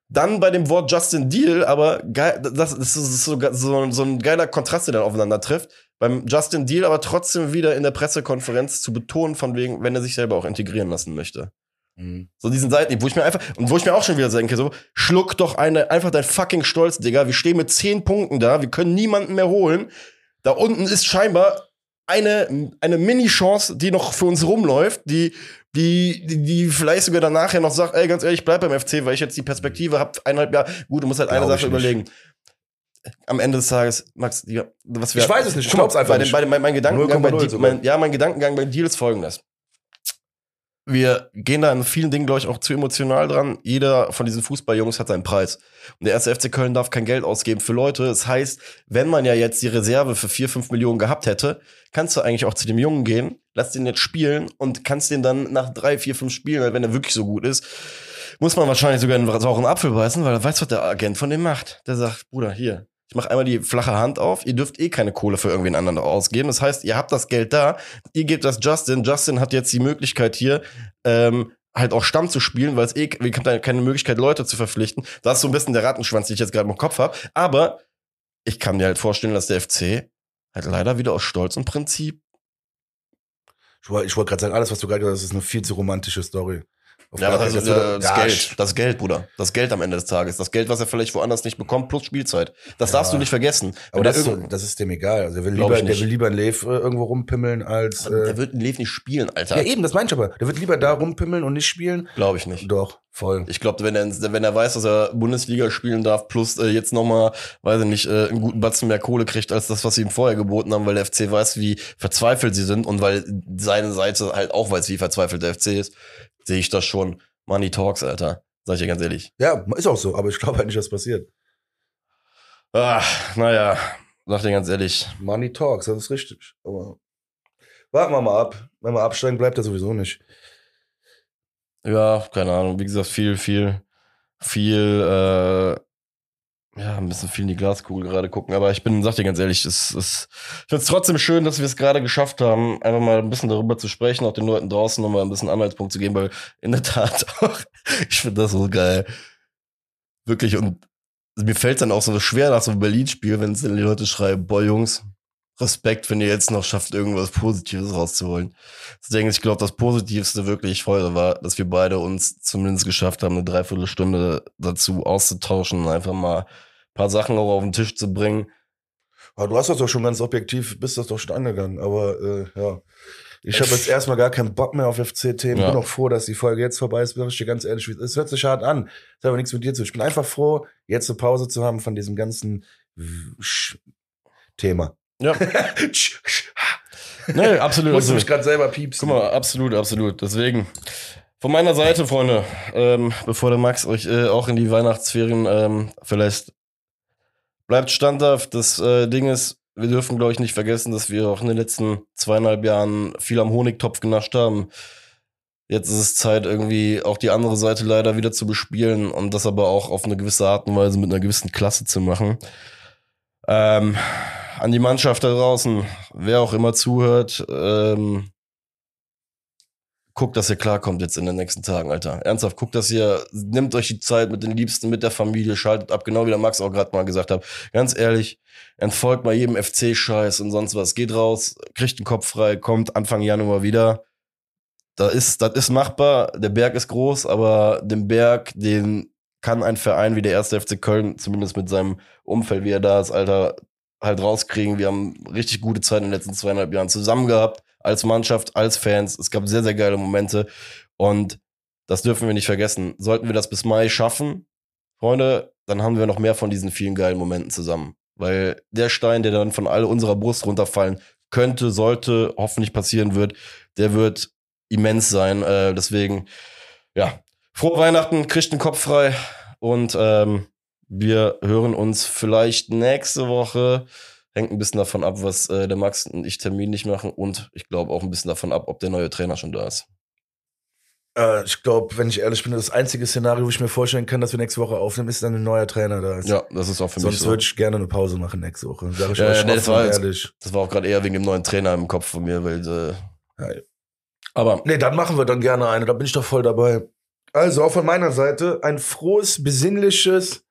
Speaker 2: Dann bei dem Wort Justin Deal, aber geil, das, ist so, so, so ein geiler Kontrast, der dann aufeinander trifft. Beim Justin Deal aber trotzdem wieder in der Pressekonferenz zu betonen, von wegen, wenn er sich selber auch integrieren lassen möchte.
Speaker 1: Mhm.
Speaker 2: So diesen Seiten, wo ich mir einfach, und wo ich mir auch schon wieder denke, so, schluck doch eine, einfach dein fucking Stolz, Digga. Wir stehen mit zehn Punkten da, wir können niemanden mehr holen. Da unten ist scheinbar eine, eine Mini-Chance, die noch für uns rumläuft, die, die, die, die vielleicht sogar danach ja noch sagt, ey, ganz ehrlich, ich bleib beim FC, weil ich jetzt die Perspektive habe, eineinhalb Jahre, gut, du musst halt eine Sache
Speaker 1: nicht.
Speaker 2: überlegen. Am Ende des Tages, Max, was wir.
Speaker 1: Ich weiß es nicht, ich glaub's einfach
Speaker 2: bei den,
Speaker 1: nicht.
Speaker 2: Bei den, mein, mein Gedankengang bei
Speaker 1: 0,0
Speaker 2: Deal,
Speaker 1: sogar.
Speaker 2: mein, ja, mein Gedankengang bei Deal ist folgendes wir gehen da in vielen Dingen, glaube ich, auch zu emotional dran. Jeder von diesen Fußballjungs hat seinen Preis. Und der erste FC Köln darf kein Geld ausgeben für Leute. Das heißt, wenn man ja jetzt die Reserve für vier, fünf Millionen gehabt hätte, kannst du eigentlich auch zu dem Jungen gehen, lass den jetzt spielen und kannst den dann nach drei, vier, fünf Spielen, wenn er wirklich so gut ist, muss man wahrscheinlich sogar einen sauren Apfel beißen, weil er weiß, was der Agent von dem macht. Der sagt, Bruder, hier, ich mache einmal die flache Hand auf. Ihr dürft eh keine Kohle für irgendwen anderen ausgeben. Das heißt, ihr habt das Geld da. Ihr gebt das Justin. Justin hat jetzt die Möglichkeit hier, ähm, halt auch Stamm zu spielen, weil es eh, wir haben da keine Möglichkeit, Leute zu verpflichten. Das ist so ein bisschen der Rattenschwanz, den ich jetzt gerade im Kopf habe. Aber ich kann mir halt vorstellen, dass der FC halt leider wieder aus Stolz und Prinzip.
Speaker 1: Ich wollte gerade sagen, alles, was du gerade gesagt hast, ist eine viel zu romantische Story.
Speaker 2: Ja, was heißt das, äh, das
Speaker 1: Ja,
Speaker 2: Geld? Das Geld, Bruder. Das Geld am Ende des Tages. Das Geld, was er vielleicht woanders nicht bekommt, plus Spielzeit. Das
Speaker 1: Ja.
Speaker 2: darfst du nicht vergessen.
Speaker 1: Aber das,
Speaker 2: der
Speaker 1: ist,
Speaker 2: irgend-
Speaker 1: das ist dem egal. Also der will lieber, der will lieber ein Lev äh, irgendwo rumpimmeln als.
Speaker 2: der
Speaker 1: Äh,
Speaker 2: wird in Lev nicht spielen, Alter.
Speaker 1: ja, eben, das meine ich aber. Der wird lieber da rumpimmeln und nicht spielen.
Speaker 2: Glaube ich nicht.
Speaker 1: Doch, voll.
Speaker 2: Ich glaube, wenn er, wenn er weiß, dass er Bundesliga spielen darf, plus äh, jetzt nochmal, weiß ich nicht, äh, einen guten Batzen mehr Kohle kriegt, als das, was sie ihm vorher geboten haben, weil der FC weiß, wie verzweifelt sie sind und weil seine Seite halt auch weiß, wie verzweifelt der FC ist, sehe ich das schon. Money Talks, Alter. Sag ich dir ganz ehrlich.
Speaker 1: Ja, ist auch so, aber ich glaube halt nicht, was passiert.
Speaker 2: Ah, naja, sag dir ganz ehrlich.
Speaker 1: Money talks, das ist richtig. Aber warten wir mal ab. Wenn wir absteigen, bleibt er sowieso nicht.
Speaker 2: Ja, keine Ahnung. Wie gesagt, viel, viel, viel, äh, ja, ein bisschen viel in die Glaskugel gerade gucken. Aber ich bin, sag dir ganz ehrlich, es, es, ich finde es trotzdem schön, dass wir es gerade geschafft haben, einfach mal ein bisschen darüber zu sprechen, auch den Leuten draußen nochmal ein bisschen Anhaltspunkt zu geben, weil in der Tat auch, ich finde das so geil. Wirklich, und mir fällt dann auch so schwer nach so einem Berlin-Spiel, wenn es die Leute schreiben, boah, Jungs, Respekt, wenn ihr jetzt noch schafft, irgendwas Positives rauszuholen. Deswegen, ich glaube, das Positivste wirklich heute war, dass wir beide uns zumindest geschafft haben, eine Dreiviertelstunde dazu auszutauschen und einfach mal ein paar Sachen auch auf den Tisch zu bringen.
Speaker 1: Aber du hast das doch schon ganz objektiv, bist das doch schon angegangen. Aber äh, ja, ich habe jetzt erstmal gar keinen Bock mehr auf FC-Themen.
Speaker 2: Ja.
Speaker 1: Bin auch froh, dass die Folge jetzt vorbei ist. Bin ich dir ganz ehrlich, es hört sich hart an. Das hat aber nichts mit dir zu tun. Ich bin einfach froh, jetzt eine Pause zu haben von diesem ganzen Thema.
Speaker 2: Ja. Nee, absolut.
Speaker 1: Musste mich
Speaker 2: absolut.
Speaker 1: gerade selber piepsen.
Speaker 2: Guck mal, absolut, absolut. Deswegen, von meiner Seite, Freunde, ähm, bevor der Max euch äh, auch in die Weihnachtsferien ähm, vielleicht bleibt standhaft. Das äh, Ding ist, wir dürfen, glaube ich, nicht vergessen, dass wir auch in den letzten zweieinhalb Jahren viel am Honigtopf genascht haben. Jetzt ist es Zeit, irgendwie auch die andere Seite leider wieder zu bespielen und das aber auch auf eine gewisse Art und Weise mit einer gewissen Klasse zu machen. Ähm, an die Mannschaft da draußen, wer auch immer zuhört, ähm, guckt, dass ihr klarkommt jetzt in den nächsten Tagen, Alter. Ernsthaft, guckt, dass ihr, nehmt euch die Zeit mit den Liebsten, mit der Familie, schaltet ab, genau wie der Max auch gerade mal gesagt hat. Ganz ehrlich, entfolgt mal jedem FC-Scheiß und sonst was. Geht raus, kriegt den Kopf frei, kommt Anfang Januar wieder. Da ist, das ist machbar. Der Berg ist groß, aber den Berg, den kann ein Verein wie der erste FC Köln, zumindest mit seinem Umfeld, wie er da ist, Alter, halt rauskriegen. Wir haben richtig gute Zeit in den letzten zweieinhalb Jahren zusammen gehabt als Mannschaft, als Fans. Es gab sehr, sehr geile Momente. Und das dürfen wir nicht vergessen. Sollten wir das bis Mai schaffen, Freunde, dann haben wir noch mehr von diesen vielen geilen Momenten zusammen. Weil der Stein, der dann von all unserer Brust runterfallen könnte, sollte, hoffentlich passieren wird, der wird immens sein. Äh, deswegen, ja, frohe Weihnachten, kriegt den Kopf frei und ähm, wir hören uns vielleicht nächste Woche Hängt ein bisschen davon ab, was äh, der Max und ich terminlich machen und ich glaube auch ein bisschen davon ab, ob der neue Trainer schon da ist.
Speaker 1: Äh, ich glaube, wenn ich ehrlich bin, das einzige Szenario, wo ich mir vorstellen kann, dass wir nächste Woche aufnehmen, ist dann ein neuer Trainer da ist.
Speaker 2: Ja, das ist auch für
Speaker 1: Sonst
Speaker 2: mich
Speaker 1: so. würde ich gerne eine Pause machen nächste Woche. Sag ich
Speaker 2: Ja,
Speaker 1: euch
Speaker 2: ja, nee, das war jetzt-
Speaker 1: ehrlich.
Speaker 2: Das war auch gerade eher wegen dem neuen Trainer im Kopf von mir, weil äh,
Speaker 1: Ja.
Speaker 2: aber
Speaker 1: Nee, dann machen wir dann gerne eine, da bin ich doch voll dabei. Also auch von meiner Seite ein frohes, besinnliches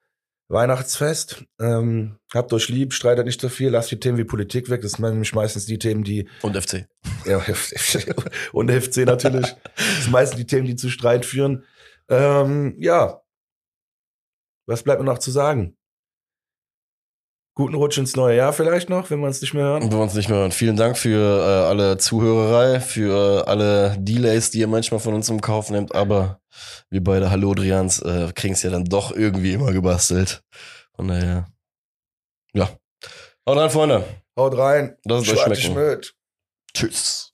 Speaker 1: Weihnachtsfest. Ähm, habt euch lieb, streitet nicht so viel, lasst die Themen wie Politik weg. Das sind nämlich meistens die Themen, die
Speaker 2: und FC.
Speaker 1: Ja, und FC natürlich. Das sind meistens die Themen, die zu Streit führen. Ähm, ja. Was bleibt mir noch zu sagen? Guten Rutsch ins neue Jahr vielleicht noch, wenn wir uns nicht mehr hören.
Speaker 2: Und wir uns nicht mehr hören. Vielen Dank für äh, alle Zuhörerei, für alle Delays, die ihr manchmal von uns im Kauf nehmt, aber wir beide Hallodrians äh, kriegen es ja dann doch irgendwie immer gebastelt. Von daher, ja. Haut rein, Freunde.
Speaker 1: Haut rein.
Speaker 2: Lasst es euch schmecken. Tschüss.